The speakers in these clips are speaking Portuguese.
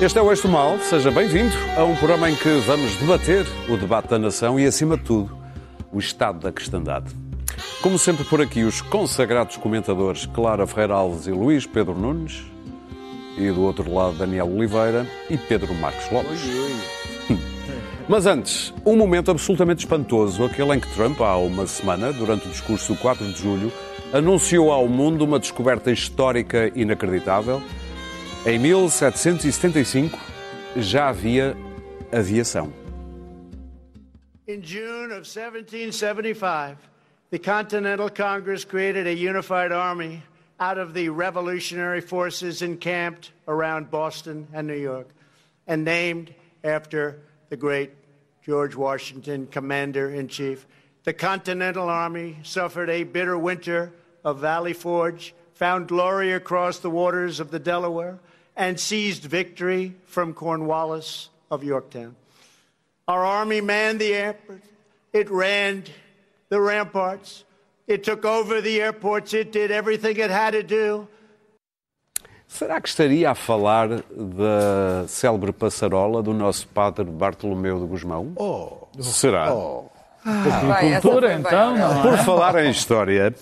Este é o Eixo Mal, seja bem-vindo a um programa em que vamos debater o debate da nação e, acima de tudo, o estado da cristandade. Como sempre por aqui, os consagrados comentadores Clara Ferreira Alves e Luís Pedro Nunes, e do outro lado Daniel Oliveira e Pedro Marcos Lopes. Mas antes, um momento absolutamente espantoso, aquele em que Trump, há uma semana, durante o discurso do 4 de julho, anunciou ao mundo uma descoberta histórica inacreditável. Em 1775 já havia aviação. In June of 1775, the Continental Congress created a unified army out of the revolutionary forces encamped around Boston and New York and named after the great George Washington, Commander in Chief. The Continental Army suffered a bitter winter of Valley Forge, found glory across the waters of the Delaware, and seized victory from Cornwallis of Yorktown. Our army manned the airport. It ran the ramparts. It took over the airports. It did everything it had to do. Será que estaria a falar da célebre passarola do nosso padre Bartolomeu de Gusmão? Oh, Será? Vai, cultura, foi bem. então, não Por falar em história,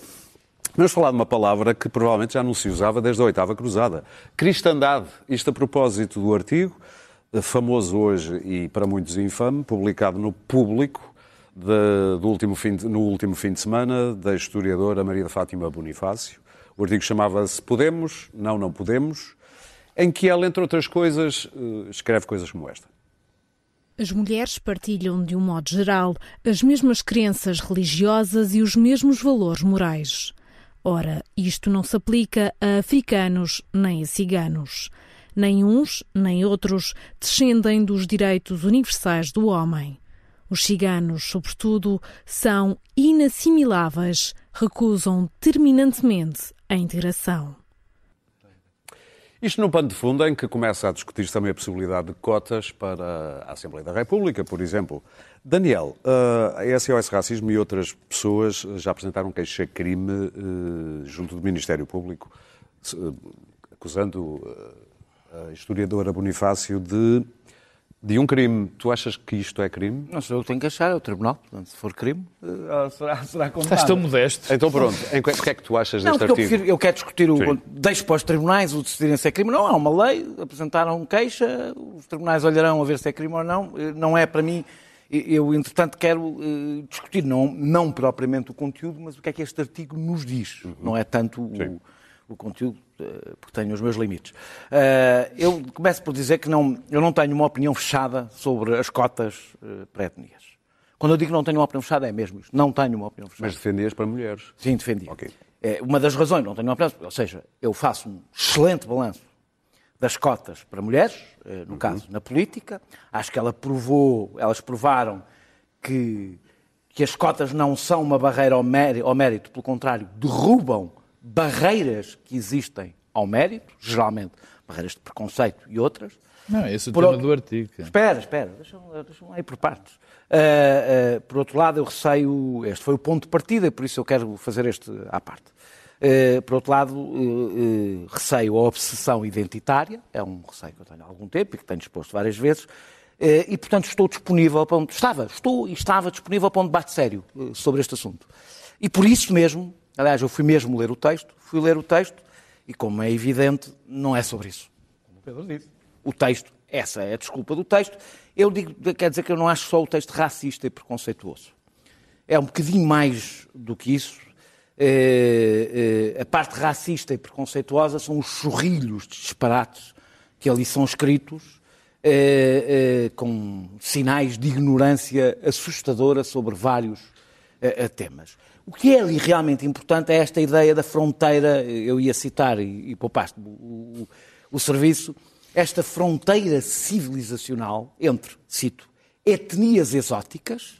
vamos falar de uma palavra que provavelmente já não se usava desde a oitava cruzada. Cristandade. Isto a propósito do artigo, eh, famoso hoje e para muitos infame, publicado no Público de- do último fim de- no último fim de semana, da historiadora Maria de Fátima Bonifácio. O artigo chamava-se Podemos, Não, Não Podemos, em que ela, entre outras coisas, eh, escreve coisas como esta. As mulheres partilham, de um modo geral, as mesmas crenças religiosas e os mesmos valores morais. Ora, isto não se aplica a africanos nem a ciganos. Nem uns, nem outros descendem dos direitos universais do homem. Os ciganos, sobretudo, são inassimiláveis, recusam terminantemente a integração. Isto num pano de fundo em que começa a discutir-se também a possibilidade de cotas para a Assembleia da República, por exemplo. Daniel, eh, a SOS Racismo e outras pessoas já apresentaram queixa-crime eh, junto do Ministério Público, eh, acusando a historiadora Bonifácio de, de um crime. Tu achas que isto é crime? Não sou eu que tenho que achar, é o Tribunal. Portanto, se for crime, eh, será, será condenado. Estás tão modesto. Então pronto, em que, o que é que tu achas Não, deste porque eu, artigo? prefiro, eu quero discutir o. Sim. Deixo para os tribunais o decidirem se é crime não. Há uma lei, apresentaram queixa, os tribunais olharão a ver se é crime ou não. Não é para mim. Eu, entretanto, quero eh, discutir, não, não propriamente o conteúdo, mas o que é que este artigo nos diz. Não é tanto Uhum. O, o conteúdo, eh, porque tenho os meus limites. Eh, eu começo por dizer que não, eu não tenho uma opinião fechada sobre as cotas eh, para etnias. Quando eu digo que não tenho uma opinião fechada, é mesmo isto. Não tenho uma opinião fechada. Mas defendias para mulheres. Sim, defendi. Ok. É, uma das razões, não tenho uma opinião, ou seja, eu faço um excelente balanço das cotas para mulheres, eh, no caso na política. Acho que ela provou, elas provaram que, que as cotas não são uma barreira ao mérito, ao mérito, pelo contrário, derrubam barreiras que existem ao mérito, geralmente barreiras de preconceito e outras. Não, esse é o Por tema outro- do artigo. Espera, espera, deixa-me deixa aí por partes. Ah, ah, por outro lado, eu receio, este foi o ponto de partida, por isso eu quero fazer este à parte. Ah, por outro lado, eh, eh, receio a obsessão identitária, é um receio que eu tenho há algum tempo e que tenho exposto várias vezes, eh, e portanto estou disponível para um, estava, estou e estava disponível para um debate sério eh, sobre este assunto. E por isso mesmo, aliás, eu fui mesmo ler o texto, fui ler o texto, e como é evidente, não é sobre isso. Como o Pedro disse o texto, essa é a desculpa do texto. Eu digo, quer dizer que eu não acho só o texto racista e preconceituoso. É um bocadinho mais do que isso. Eh, eh, a parte racista e preconceituosa são os chorrilhos de disparates que ali são escritos, eh, com sinais de ignorância assustadora sobre vários temas. O que é ali realmente importante é esta ideia da fronteira, eu ia citar e, e poupaste o, o- o serviço, esta fronteira civilizacional entre, cito, etnias exóticas,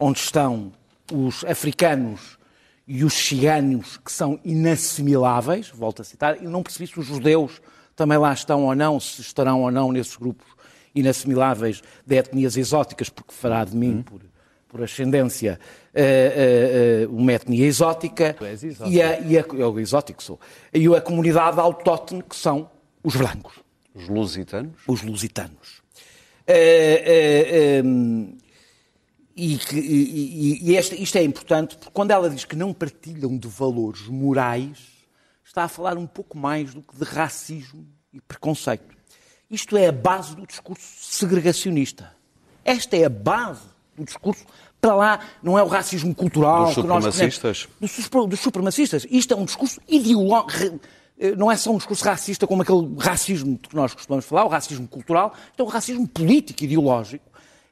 onde estão os africanos e os ciganos que são inassimiláveis, volto a citar, e não percebi se os judeus também lá estão ou não, se estarão ou não nesses grupos inassimiláveis de etnias exóticas, porque fará de mim, por, por ascendência, uh, uh, uh, uma etnia exótica. Tu és exótico. E a, e a, eu exótico sou. E a comunidade autóctone, que são os brancos, Os lusitanos? os lusitanos. Ehm, e, que- e- e- isto é importante porque quando ela diz que não partilham de valores morais, está a falar um pouco mais do que de racismo e preconceito. Isto é a base do discurso segregacionista. Esta é a base do discurso. Para lá, não é o racismo cultural Dos que nós supremacistas? Dos, dos supremacistas. Isto é um discurso ideológico. Não é só um discurso racista como aquele racismo de que nós costumamos falar, o racismo cultural, isto é um racismo político, ideológico.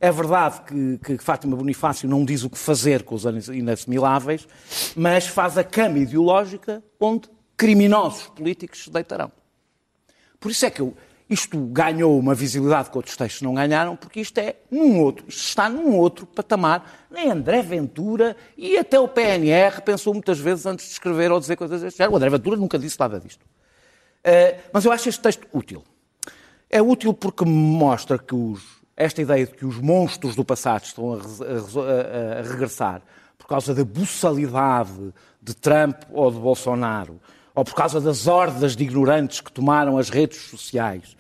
É verdade que, que Fátima Bonifácio não diz o que fazer com os inassimiláveis, mas faz a cama ideológica onde criminosos políticos se deitarão. Por isso é que eu- isto ganhou uma visibilidade que outros textos não ganharam, porque isto é num outro, isto está num outro patamar. Nem André Ventura e até o PNR pensou muitas vezes antes de escrever ou dizer coisas deste género. O André Ventura nunca disse nada disto. Eh, mas eu acho este texto útil. É útil porque mostra que os- esta ideia de que os monstros do passado estão a, a a- regressar por causa da buçalidade de Trump ou de Bolsonaro, ou por causa das hordas de ignorantes que tomaram as redes sociais.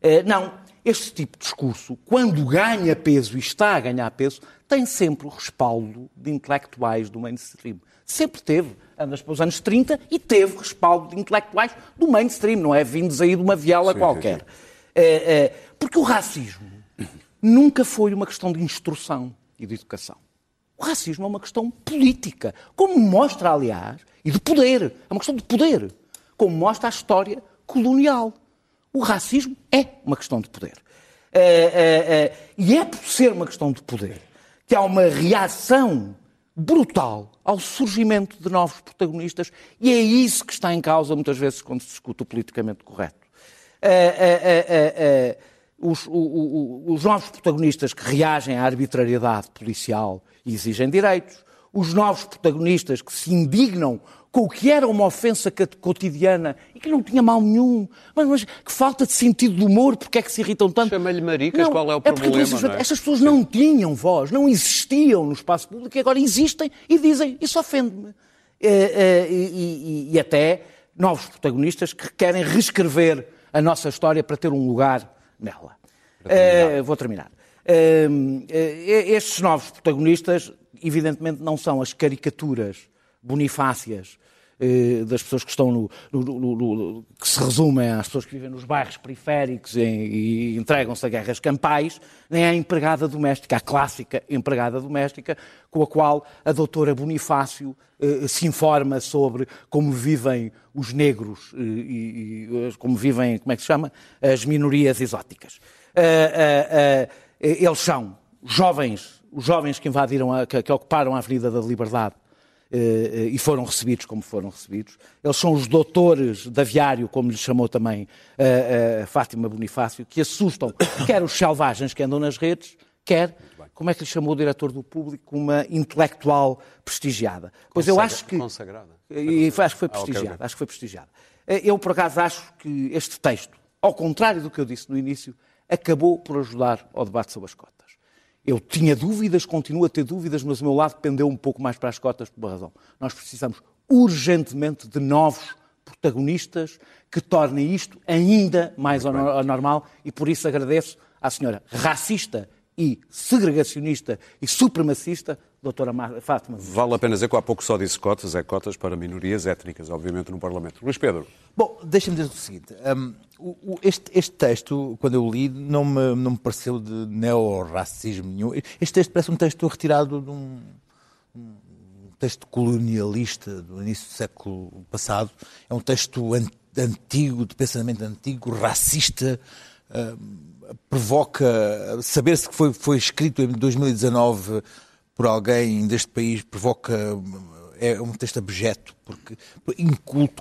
Eh, Não, este tipo de discurso, quando ganha peso e está a ganhar peso, tem sempre o respaldo de intelectuais do mainstream. Sempre teve. Andas para os anos 30 e teve respaldo de intelectuais do mainstream, não é vindos aí de uma viela Sim, qualquer. sim, Eh, eh, porque o racismo nunca foi uma questão de instrução e de educação. O racismo é uma questão política, como mostra, aliás, e de poder. É uma questão de poder, como mostra a história colonial. O racismo é uma questão de poder. Eh, eh, eh, e é por ser uma questão de poder que há uma reação brutal ao surgimento de novos protagonistas e é isso que está em causa muitas vezes quando se discute o politicamente correto. Eh, eh, eh, os, o- o- os novos protagonistas que reagem à arbitrariedade policial e exigem direitos, os novos protagonistas que se indignam com o que era uma ofensa cotidiana e que não tinha mal nenhum, mas, mas que falta de sentido de humor, porque é que se irritam tanto? Chama-lhe maricas, qual é o porque problema, essas, não é? estas pessoas não tinham voz, não existiam no espaço público e agora existem e dizem, isso ofende-me. Eh, eh, e, e- e até novos protagonistas que querem reescrever a nossa história para ter um lugar nela. Eh, vou terminar. Eh, estes novos protagonistas, evidentemente, não são as caricaturas bonifácias eh, das pessoas que estão no, no- no- no- que se resumem às pessoas que vivem nos bairros periféricos e, entregam-se a guerras campais, nem a empregada doméstica, a clássica empregada doméstica, com a qual a doutora Bonifácio eh, se informa sobre como vivem os negros eh, e, e como vivem, como é que se chama? As minorias exóticas. Eh, eh, eh, eles são jovens, os jovens que invadiram, a, que, que ocuparam a Avenida da Liberdade eh, eh, e foram recebidos como foram recebidos. Eles são os doutores de aviário, como lhes chamou também eh, eh, Fátima Bonifácio, que assustam quer os selvagens que andam nas redes, quer, como é que lhe chamou o diretor do público, uma intelectual prestigiada. Pois eu Consagra- acho que... Consagrada. E foi- acho que foi Ah, ok, prestigiado. ok. Acho que foi prestigiado. Eh, Eu, por acaso, acho que este texto, ao contrário do que eu disse no início, acabou por ajudar ao debate sobre as cotas. Eu tinha dúvidas, continuo a ter dúvidas, mas o meu lado pendeu um pouco mais para as cotas por uma razão. Nós precisamos urgentemente de novos protagonistas que tornem isto ainda mais ano- anormal e por isso agradeço à senhora racista e segregacionista e supremacista, doutora Fátima. Vale a pena dizer que há pouco só disse cotas, é cotas para minorias étnicas, obviamente, no Parlamento. Luís Pedro, Bom, deixa-me dizer o seguinte. hum, o- este, este texto, quando eu li, não me, não me pareceu de neo-racismo nenhum. Este texto parece um texto retirado de um, um texto colonialista do início do século passado. É um texto an- antigo, de pensamento antigo, racista. hum, provoca saber-se que foi, foi escrito em 2019 por alguém deste país provoca é um texto abjeto, porque inculto,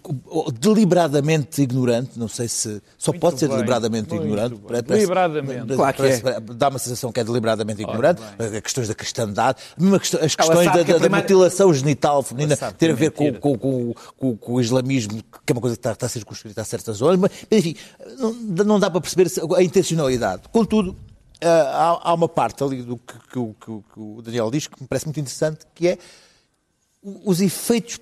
deliberadamente ignorante, não sei se só pode ser bem, deliberadamente muito ignorante. Parece- Deliberadamente. Claro que parece- Dá uma sensação que é deliberadamente ignorante, as questões da cristandade, questão- as questões da, da- da mutilação genital feminina ter a é ver com, com, com, com- com o islamismo, que é uma coisa que está, está a ser circunscrita a certas zonas, mas, enfim, não, não dá para perceber a intencionalidade. Contudo, há, há uma parte ali do que, que que que o Daniel diz que me parece muito interessante, que é os efeitos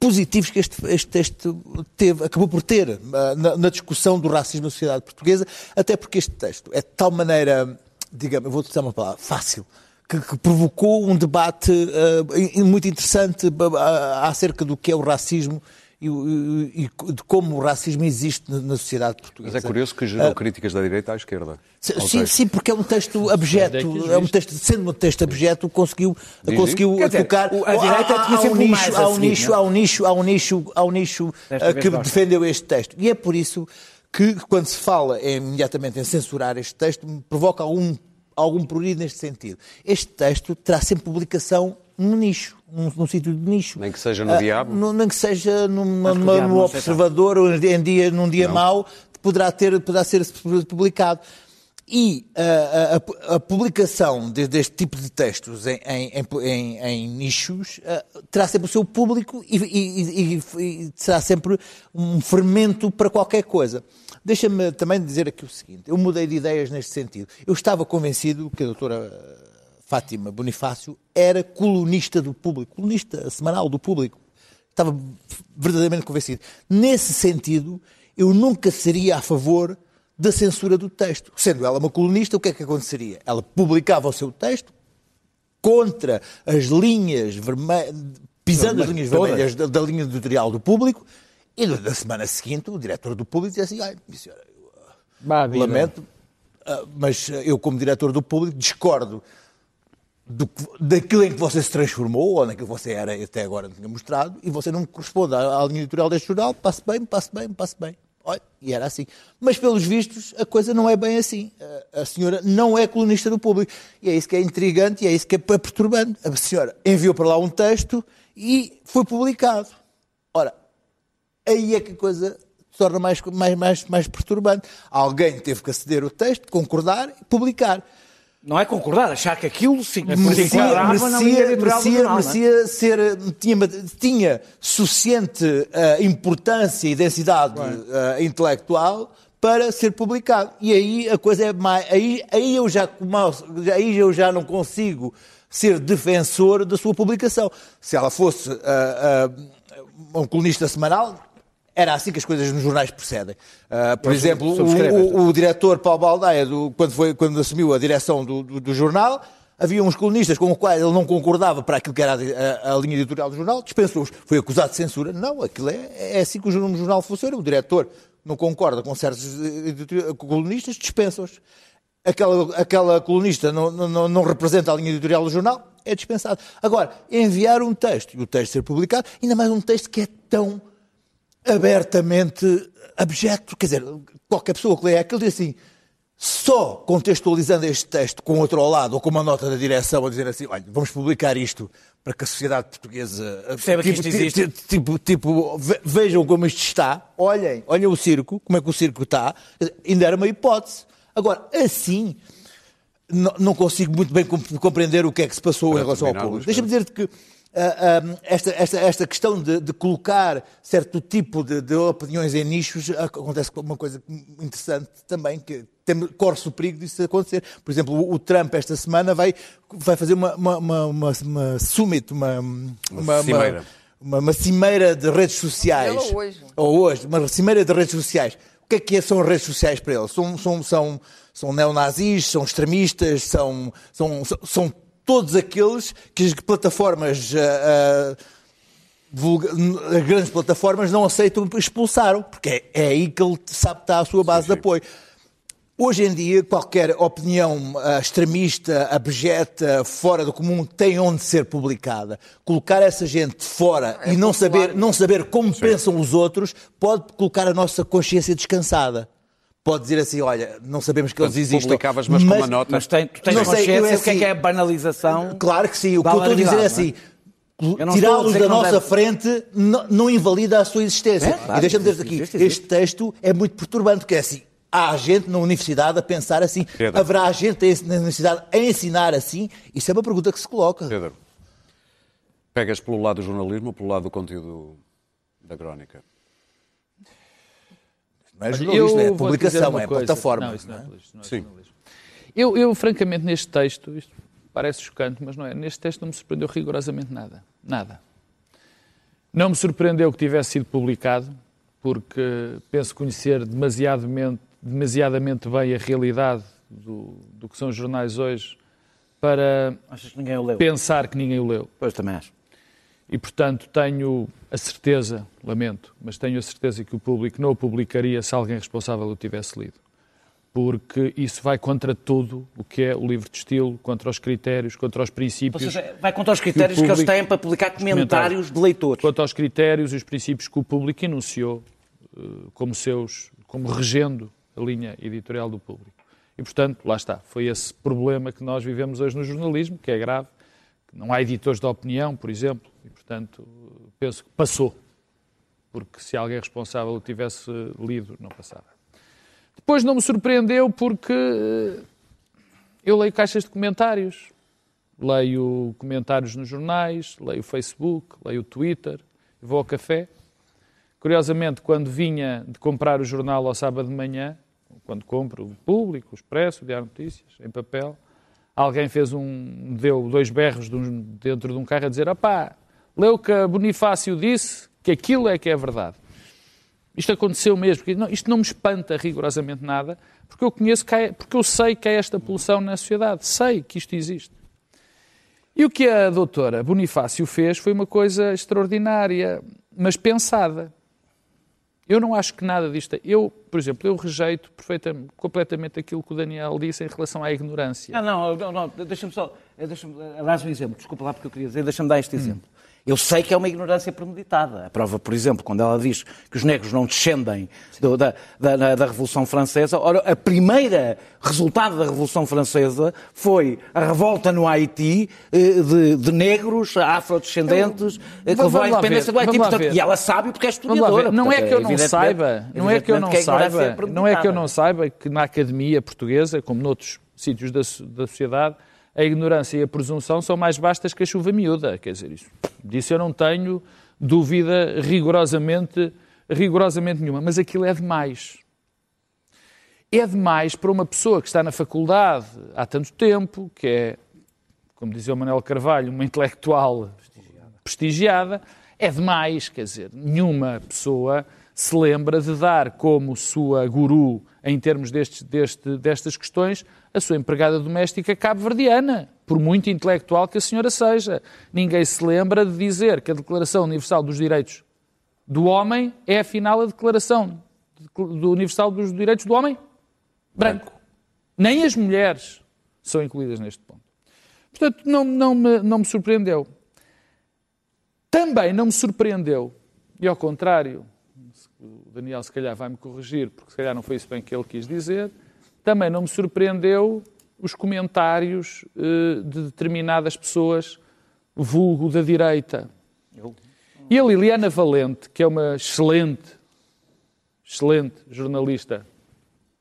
positivos que este, este texto teve, acabou por ter ah, na, na discussão do racismo na sociedade portuguesa, até porque este texto é de tal maneira, digamos, eu vou utilizar uma palavra, fácil, que, que provocou um debate ah, in- muito interessante ah, acerca do que é o racismo e, e- e de como o racismo existe na, na sociedade Mas portuguesa. é curioso que gerou críticas da direita à esquerda. Sim, Sim, porque é um texto abjeto. É que É um texto, sendo um texto abjeto, conseguiu, Diz, conseguiu dizer, tocar. a direita há, tinha há um nicho, mais há um nicho, é? há um nicho, há um nicho, há um nicho ah, que defendeu este texto. E é por isso que, quando se fala em- imediatamente em censurar este texto, me provoca algum, algum prurido neste sentido. Este texto terá sempre publicação num nicho, num, num sítio de nicho. Nem que seja no Ah, Diabo? no- nem que seja numa, que numa- no não. Observador, ou em dia, num dia mau, poderá, ter, poderá ser publicado. E ah, a, a- a publicação de- deste tipo de textos em, em- em- em- em nichos ah, terá sempre o seu público e, e- e- e será sempre um fermento para qualquer coisa. Deixa-me também dizer aqui o seguinte: eu mudei de ideias neste sentido. Eu estava convencido que a doutora Fátima Bonifácio era colunista do público, colunista semanal do público. Estava verdadeiramente convencido. Nesse sentido, eu nunca seria a favor da censura do texto. Sendo ela uma colunista, o que é que aconteceria? Ela publicava o seu texto contra as linhas vermelhas, pisando as linhas Todas. vermelhas da, da linha editorial do público, e na semana seguinte o diretor do público dizia assim, ai, minha senhora, Vá, vida. Lamento, ah, mas eu, como diretor do público, discordo do daquilo em que você se transformou, ou naquilo que você era até agora não tinha mostrado, e você não corresponde à, à linha editorial deste jornal, passe bem, passe bem, passe bem. Olha, e era assim. Mas, pelos vistos, a coisa não é bem assim. A, a senhora não é colunista do público. E é isso que é intrigante e é isso que é perturbante. A senhora enviou para lá um texto e foi publicado. Ora, aí é que a coisa se torna mais, mais, mais, mais perturbante. Alguém teve que aceder ao texto, concordar e publicar. Não é concordar, achar que aquilo Merecia, na linha merecia, merecia, é? merecia ser, tinha, tinha suficiente eh, importância e densidade eh, intelectual para ser publicado. E aí a coisa é mais. Aí, aí, eu já, aí eu já não consigo ser defensor da sua publicação. Se ela fosse ah, um colunista semanal, era assim que as coisas nos jornais procedem. Ah, por Eu exemplo, o, subscrevo esta. o- o diretor Paulo Baldaia, do- quando, foi, quando assumiu a direção do, do- do jornal, havia uns colunistas com os quais ele não concordava para aquilo que era a, a- a linha editorial do jornal, dispensou-os. Foi acusado de censura. Não, aquilo é, é assim que o jornal, o funciona. O diretor não concorda com certos colunistas, dispensa-os. Aquela, aquela colunista não, não, não representa a linha editorial do jornal, é dispensado. Agora, enviar um texto e o texto ser publicado, ainda mais um texto que é tão abertamente abjeto. Quer dizer, qualquer pessoa que lê aquilo diz assim, só contextualizando este texto com outro ao lado ou com uma nota da direção a dizer assim, olha, vamos publicar isto para que a sociedade portuguesa Perceba que tipo, isto existe. ti- tipo, tipo, ve- vejam como isto está, olhem, olhem o circo, como é que o circo está, ainda era uma hipótese. Agora, assim, não, não consigo muito bem comp- compreender o que é que se passou Para em relação ao público. Deixa-me dizer-te que ah, ah, esta, esta, esta questão de, de colocar certo tipo de, de opiniões em nichos acontece com uma coisa interessante também, que tem, corre-se o perigo disso acontecer. Por exemplo, o, o Trump esta semana vai, vai fazer uma, uma, uma, uma, uma summit, uma, uma, cimeira. uma, uma cimeira de redes sociais. Ou hoje. Ou hoje, uma cimeira de redes sociais. O que é que é- são as redes sociais para ele? São, são, são, são neonazis, são extremistas, são, são, são, são todos aqueles que as plataformas, ah, ah, vulga- as grandes plataformas, não aceitam expulsaram, porque é, é aí que ele sabe que está a sua base de apoio. Hoje em dia, qualquer opinião extremista, abjeta, fora do comum, tem onde ser publicada. Colocar essa gente fora É e não popular. saber, não saber como pensam os outros pode colocar a nossa consciência descansada. Pode dizer assim, olha, não sabemos que eles Portanto, existem. publicavas, mas com uma nota. Mas tem, tu tens Não sei, consciência eu é do que é assim- que é a banalização? Claro que sim. O que eu estou a dizer é assim. A tirá-los da nossa deve- frente não, não invalida a sua existência. É, claro, e deixa-me dizer aqui, existe, existe. este texto é muito perturbante, porque é assim, há gente na universidade a pensar assim, Pedro. haverá gente na universidade a ensinar assim, isso é uma pergunta que se coloca. Pedro, pegas pelo lado do jornalismo ou pelo lado do conteúdo da crónica? Não é jornalismo, é publicação, é coisa. plataforma. Não, isso não é, não é? não é Sim. Eu, eu, francamente, neste texto, isto parece chocante, mas não é. Neste texto não me surpreendeu rigorosamente nada. Nada. Não me surpreendeu que tivesse sido publicado, porque penso conhecer demasiadamente, demasiadamente bem a realidade do, do que são os jornais hoje para Achas que ninguém o leu? pensar que ninguém o leu. Pois também acho. E, portanto, tenho a certeza, lamento, mas tenho a certeza que o público não o publicaria se alguém responsável o tivesse lido. Porque isso vai contra tudo o que é o livro de estilo, contra os critérios, contra os Ou princípios, seja, vai contra os critérios que, eles público- têm para publicar comentários de leitores. quanto aos critérios e os princípios que o público enunciou eh, como seus, como regendo a linha editorial do público. E, portanto, lá está. Foi esse problema que nós vivemos hoje no jornalismo, que é grave. que Não há editores de opinião, por exemplo, e, portanto, penso que passou. Porque se alguém responsável o tivesse lido, não passava. Depois não me surpreendeu porque eh, eu leio caixas de comentários. Leio comentários nos jornais, leio Facebook, leio Twitter, vou ao café. Curiosamente, quando vinha de comprar o jornal ao sábado de manhã, quando compro o Público, o Expresso, o Diário Notícias, em papel, alguém fez um, deu dois berros de dentro de um carro a dizer opá, leu que a Bonifácio disse que aquilo é que é verdade. Isto aconteceu mesmo, isto não me espanta rigorosamente nada, porque eu conheço, porque eu sei que há esta poluição na sociedade, sei que isto existe. E o que a doutora Bonifácio fez foi uma coisa extraordinária, mas pensada. Eu não acho que nada disto. Eu, por exemplo, eu rejeito perfeitamente, completamente aquilo que o Daniel disse em relação à ignorância. Ah, não, não, não deixa-me só. Deixa-me dar um exemplo. Desculpa lá porque eu queria dizer, deixa-me dar este exemplo. Eu sei que é uma ignorância premeditada. A prova, por exemplo, quando ela diz que os negros não descendem do- da, da, da Revolução Francesa, ora, a primeira resultado da Revolução Francesa foi a revolta no Haiti eh, de, de negros afrodescendentes eh, que levou à independência ver, do Haiti. Portanto, e ela sabe porque é ver. Não é Portanto, que eu não saiba, não é que eu não que ignorância saiba, é não é que eu não saiba que na academia portuguesa, como noutros sítios da, da sociedade, a ignorância e a presunção são mais vastas que a chuva miúda. Quer dizer, isso, disso eu não tenho dúvida rigorosamente, rigorosamente nenhuma. Mas aquilo é demais. É demais para uma pessoa que está na faculdade há tanto tempo, que é, como dizia o Manuel Carvalho, uma intelectual prestigiada, é demais, quer dizer, nenhuma pessoa se lembra de dar como sua guru em termos destes, deste, destas questões a sua empregada doméstica cabo-verdiana, por muito intelectual que a senhora seja. Ninguém se lembra de dizer que a Declaração Universal dos Direitos do Homem é, afinal, a Declaração do Universal dos Direitos do Homem branco. Nem as mulheres são incluídas neste ponto. Portanto, não, não, me, não me surpreendeu. Também não me surpreendeu, e ao contrário, o Daniel se calhar vai-me corrigir, porque se calhar não foi isso bem que ele quis dizer, também não me surpreendeu os comentários eh, de determinadas pessoas, vulgo da direita. E a Liliana Valente, que é uma excelente, excelente jornalista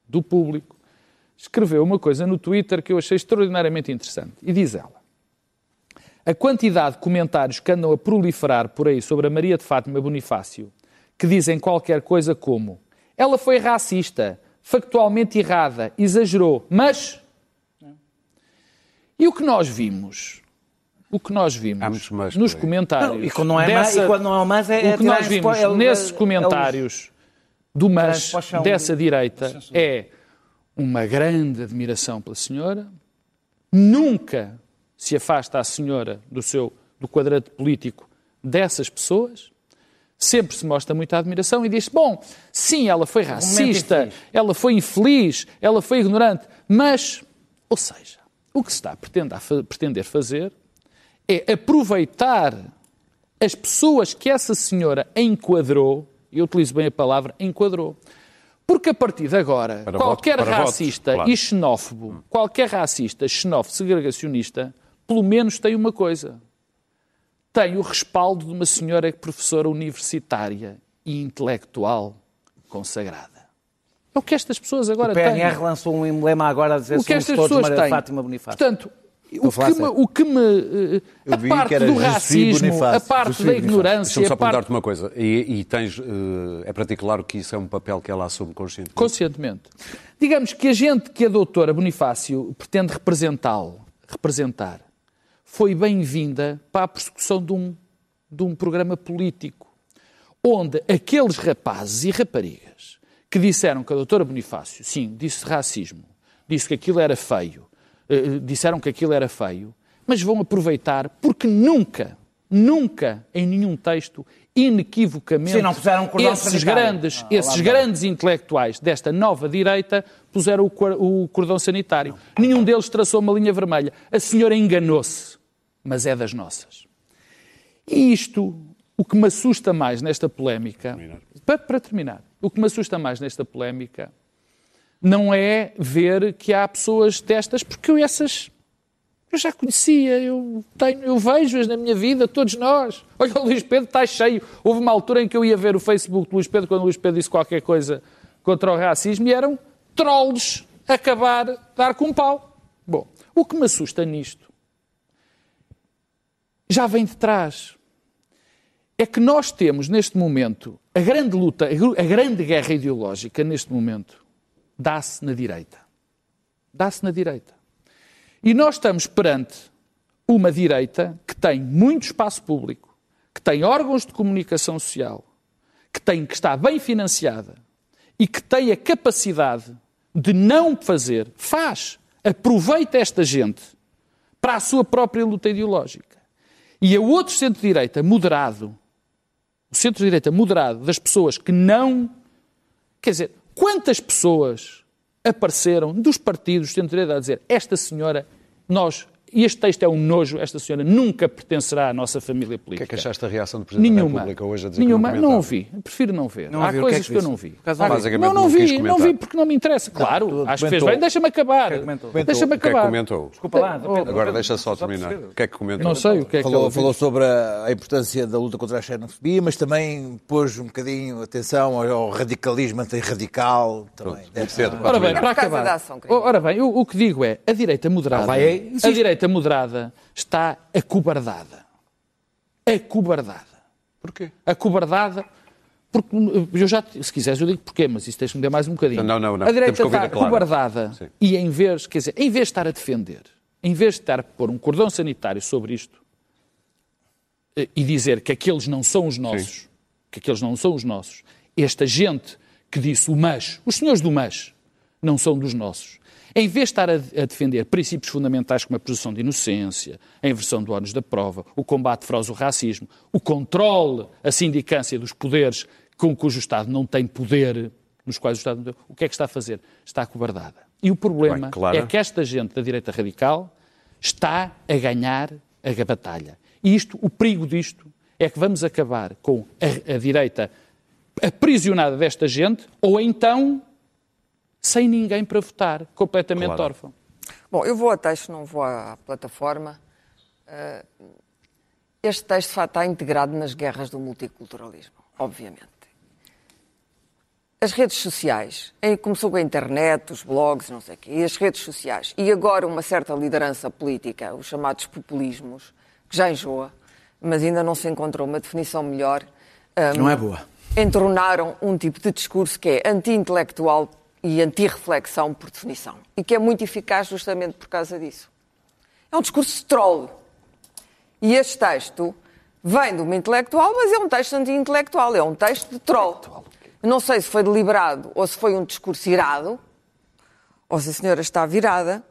do público, escreveu uma coisa no Twitter que eu achei extraordinariamente interessante. E diz ela: A quantidade de comentários que andam a proliferar por aí sobre a Maria de Fátima Bonifácio, que dizem qualquer coisa como ela foi racista, factualmente errada, exagerou, mas. E o que nós vimos? O que nós vimos nos comentários. Não, e quando não é mais- dessa- e quando não é mais é- é O que nós vimos é nesses é comentários do mas dessa direita é uma grande admiração pela senhora, nunca se afasta a senhora do seu do quadrado político dessas pessoas, sempre se mostra muita admiração e diz: bom, sim, ela foi racista, ela foi infeliz, ela foi ignorante, mas, ou seja, o que se está a pretender, fazer é aproveitar as pessoas que essa senhora enquadrou, e eu utilizo bem a palavra enquadrou, porque a partir de agora, Para qualquer para racista votos, claro. e xenófobo, qualquer racista, xenófobo, segregacionista, pelo menos tem uma coisa. Tem o respaldo de uma senhora professora universitária e intelectual consagrada. É o que estas pessoas agora O PNR têm. lançou um emblema agora a dizer O que somos estas todos pessoas Maria têm. Fátima Bonifácio. Portanto, a o que, me, o que me. eh, Eu A vi parte que era do racismo, Bonifácio. a parte Jussi da Bonifácio. ignorância, Deixa-me só parte perguntar-te uma coisa. E, e tens, eh, é para ti claro que isso é um papel que ela assume conscientemente? conscientemente. Digamos que a gente que a doutora Bonifácio pretende representá-lo, representar, foi bem-vinda para a persecução de um, de um programa político, onde aqueles rapazes e raparigas que disseram que a doutora Bonifácio, sim, disse racismo, disse que aquilo era feio, eh, disseram que aquilo era feio, mas vão aproveitar porque nunca, nunca, em nenhum texto, inequivocamente, Sim, não puseram um esses sanitário. grandes, Ah, esses lá grandes intelectuais desta nova direita puseram o, o cordão sanitário. Nenhum deles traçou uma linha vermelha. A senhora enganou-se, mas é das nossas. E isto, o que me assusta mais nesta polémica, para, para terminar, o que me assusta mais nesta polémica não é ver que há pessoas destas, porque eu essas eu já conhecia, eu, tenho, eu vejo-as na minha vida, todos nós. Olha, o Luís Pedro está cheio. Houve uma altura em que eu ia ver o Facebook do Luís Pedro, quando o Luís Pedro disse qualquer coisa contra o racismo, e eram trolls acabar, dar com um pau. Bom, o que me assusta nisto já vem de trás. É que nós temos, neste momento, a grande luta, a grande guerra ideológica, neste momento, dá-se na direita. Dá-se na direita. E nós estamos perante uma direita que tem muito espaço público, que tem órgãos de comunicação social, que, tem, que está bem financiada e que tem a capacidade de não fazer, faz, aproveita esta gente para a sua própria luta ideológica. E a outro centro-direita moderado, o centro-direita moderado das pessoas que não. Quer dizer, quantas pessoas apareceram dos partidos centro-direita a dizer esta senhora, nós, e este texto é um nojo, esta senhora nunca pertencerá à nossa família O que política. é que achaste da reação do Presidente da Nenhuma. República hoje a dizer Nenhuma. que Não, não ouvi. Prefiro não ver. Não Há. O que é coisas que que, eu não vi. Não Não, não não quis vi. Não vi porque não me interessa. Claro, tu às vezes comentou. vem, deixa-me acabar. Deixa-me O que é que acabar. comentou? Desculpa lá. Agora deixa só terminar. O que é que comentou? Não sei o que é que Falou, ele falou sobre a, a importância da luta contra a xenofobia, mas também pôs um bocadinho atenção ao, ao radicalismo antirradical. Também. Deve ser. Cedo, Ora bem, É para acabar. da. Ora bem, o, o que digo é, a direita moderada, Ah, vai aí, a direita moderada está acobardada. Acobardada. Porquê? Acobardada, porque eu já, se quiseres eu digo porquê, mas isso deixa-me dar mais um bocadinho. Não, não, não. A direita está acobardada Sim. e em vez, quer dizer, em vez de estar a defender, em vez de estar a pôr um cordão sanitário sobre isto eh, e dizer que aqueles não são os nossos, que aqueles não são os nossos, esta gente que disse o mas, os senhores do mas, não são dos nossos. Em vez de estar a, a defender princípios fundamentais como a presunção de inocência, a inversão do ônus da prova, o combate feroz ao racismo, o controle, a sindicância dos poderes com cujo Estado não tem poder, nos quais o Estado não tem, o que é que está a fazer? Está acobardada. E o problema Bem, Clara. é que esta gente da direita radical está a ganhar a batalha. E isto, o perigo disto é que vamos acabar com a, a direita aprisionada desta gente ou então sem ninguém para votar, completamente Claro. órfão. Bom, eu vou a texto, não vou à plataforma. Eh, Este texto de facto, está integrado nas guerras do multiculturalismo, obviamente. As redes sociais, em- começou com a internet, os blogs, não sei o quê, e as redes sociais, e agora uma certa liderança política, os chamados populismos, que já enjoa, mas ainda não se encontrou uma definição melhor. eh, Não é boa. entronaram um tipo de discurso que é anti-intelectual e anti-reflexão por definição. E que é muito eficaz justamente por causa disso. É um discurso de troll. E este texto vem de uma intelectual, mas é um texto anti-intelectual, é um texto de troll. Não sei se foi deliberado ou se foi um discurso irado, ou se a senhora está virada.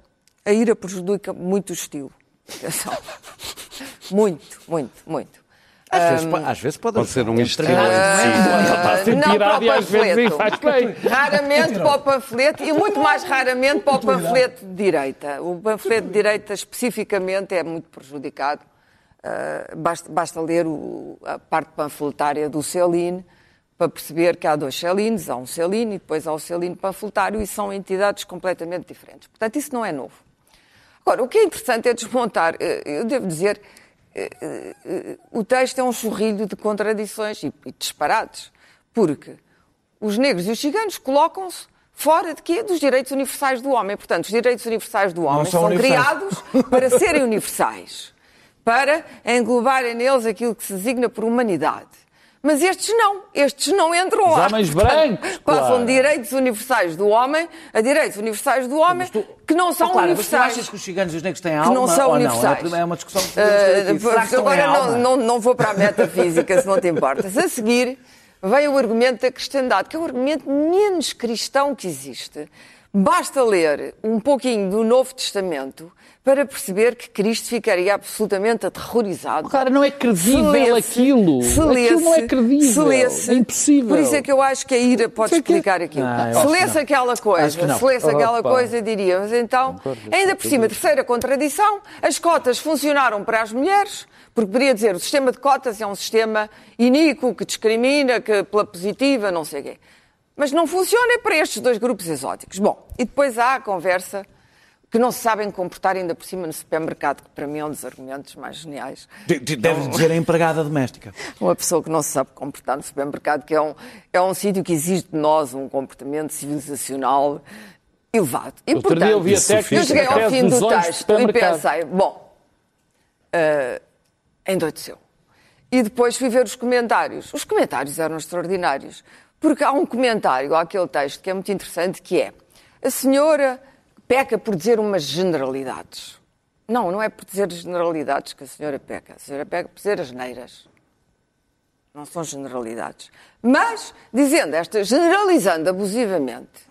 A ira prejudica muito o estilo. Atenção. Muito, muito, muito. Às, vezes, po- às vezes pode, Pode ser um é estilo treinado. em está a não para o e vezes panfleto. Raramente para o panfleto e muito mais raramente para o panfleto de direita. O panfleto de direita especificamente é muito prejudicado. Ah, basta, basta ler o- a parte panfletária do Celine para perceber que há dois Celines, há um Celine e depois há o Celine panfletário e são entidades completamente diferentes. Portanto, isso não é novo. Agora, o que é interessante é desmontar. eh, Eu devo dizer o texto é um chorrilho de contradições e, e disparates, porque os negros e os ciganos colocam-se fora de quê? Dos direitos universais do homem. Portanto, os direitos universais do homem são são criados para serem universais, para englobarem neles aquilo que se designa por humanidade. Mas estes não, estes não entram Os lá. homens Portanto, brancos, Passam claro. de direitos universais do homem a direitos universais do homem que não são Oh, claro, mas tu universais. achas que os ciganos e os negros têm que alma não são ou universais. não? É uma discussão que. Uh, que agora não, não, não vou para a metafísica, se não te importas. A seguir, vem o argumento da cristandade, que é o argumento menos cristão que existe. Basta ler um pouquinho do Novo Testamento para perceber que Cristo ficaria absolutamente aterrorizado. Cara, não é credível Se lesse- aquilo. se Aquilo lesse- não é credível. se lesse- É impossível. Por isso é que eu acho que a ira pode explicar aquilo. Não, eu se lesse não. aquela coisa, se lesse aquela Opa. coisa, diria, mas então, ainda por cima, terceira contradição, as cotas funcionaram para as mulheres, porque poderia dizer, o sistema de cotas é um sistema iníquo, que discrimina, que pela positiva, não sei o quê. Mas não funciona para estes dois grupos exóticos. Bom, e depois há a conversa que não se sabem comportar ainda por cima no supermercado, que para mim é um dos argumentos mais geniais. De- de- Deve dizer a empregada doméstica. Uma pessoa que não se sabe comportar no supermercado, que é um, é um sítio que exige de nós um comportamento civilizacional elevado. E, Outro dia eu vi portanto, até que eu cheguei a ao fim do texto e supermercado. pensei, bom, uh, endoideceu. E depois fui ver os comentários. Os comentários eram extraordinários, porque há um comentário àquele texto que é muito interessante, que é a senhora peca por dizer umas generalidades. Não, não é por dizer generalidades que a senhora peca. A senhora peca por dizer as neiras. Não são generalidades. Mas, dizendo esta, generalizando abusivamente,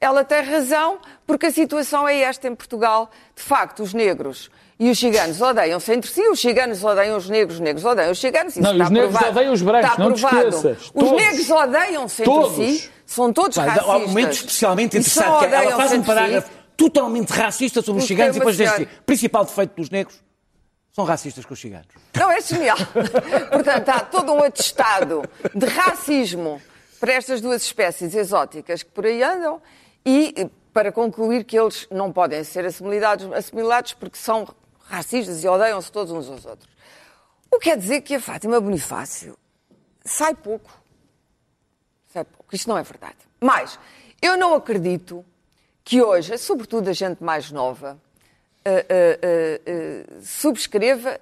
ela tem razão, porque a situação é esta em Portugal. De facto, os negros e os ciganos odeiam-se entre si, os ciganos odeiam os negros, os negros odeiam os ciganos. Isso Não, está os negros provado. odeiam os brancos, está não te esqueças. Os Todos. negros odeiam-se entre Todos. si, são todos Vai, racistas. Há um momento especialmente interessante, que é, ela faz um parágrafo totalmente racista sobre os Porque ciganos e depois diz assim, principal defeito dos negros, são racistas com os ciganos. Não, é genial. Portanto, há todo um atestado de racismo para estas duas espécies exóticas que por aí andam e para concluir que eles não podem ser assimilados, assimilados porque são racistas e odeiam-se todos uns aos outros. O que quer dizer que a Fátima Bonifácio sai pouco. Sai pouco. Isto não é verdade. Mas eu não acredito que hoje, sobretudo a gente mais nova, eh, eh, eh, subscreva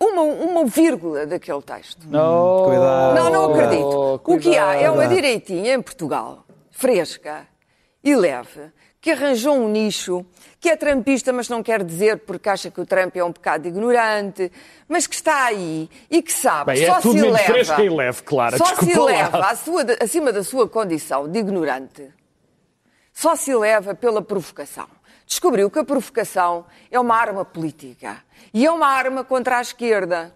uma, uma vírgula daquele texto. Não, Cuidado. Não, não acredito. Oh, o que há é uma cuidado. direitinha em Portugal, fresca e leve, que arranjou um nicho, que é trampista, mas não quer dizer porque acha que o Trump é um bocado ignorante, mas que está aí e que sabe Bem, é só tudo se menos eleva, fresca e leve, Clara, Só se lá. à sua- acima da sua condição de ignorante, só se eleva pela provocação. Descobriu que a provocação é uma arma política e é uma arma contra a esquerda.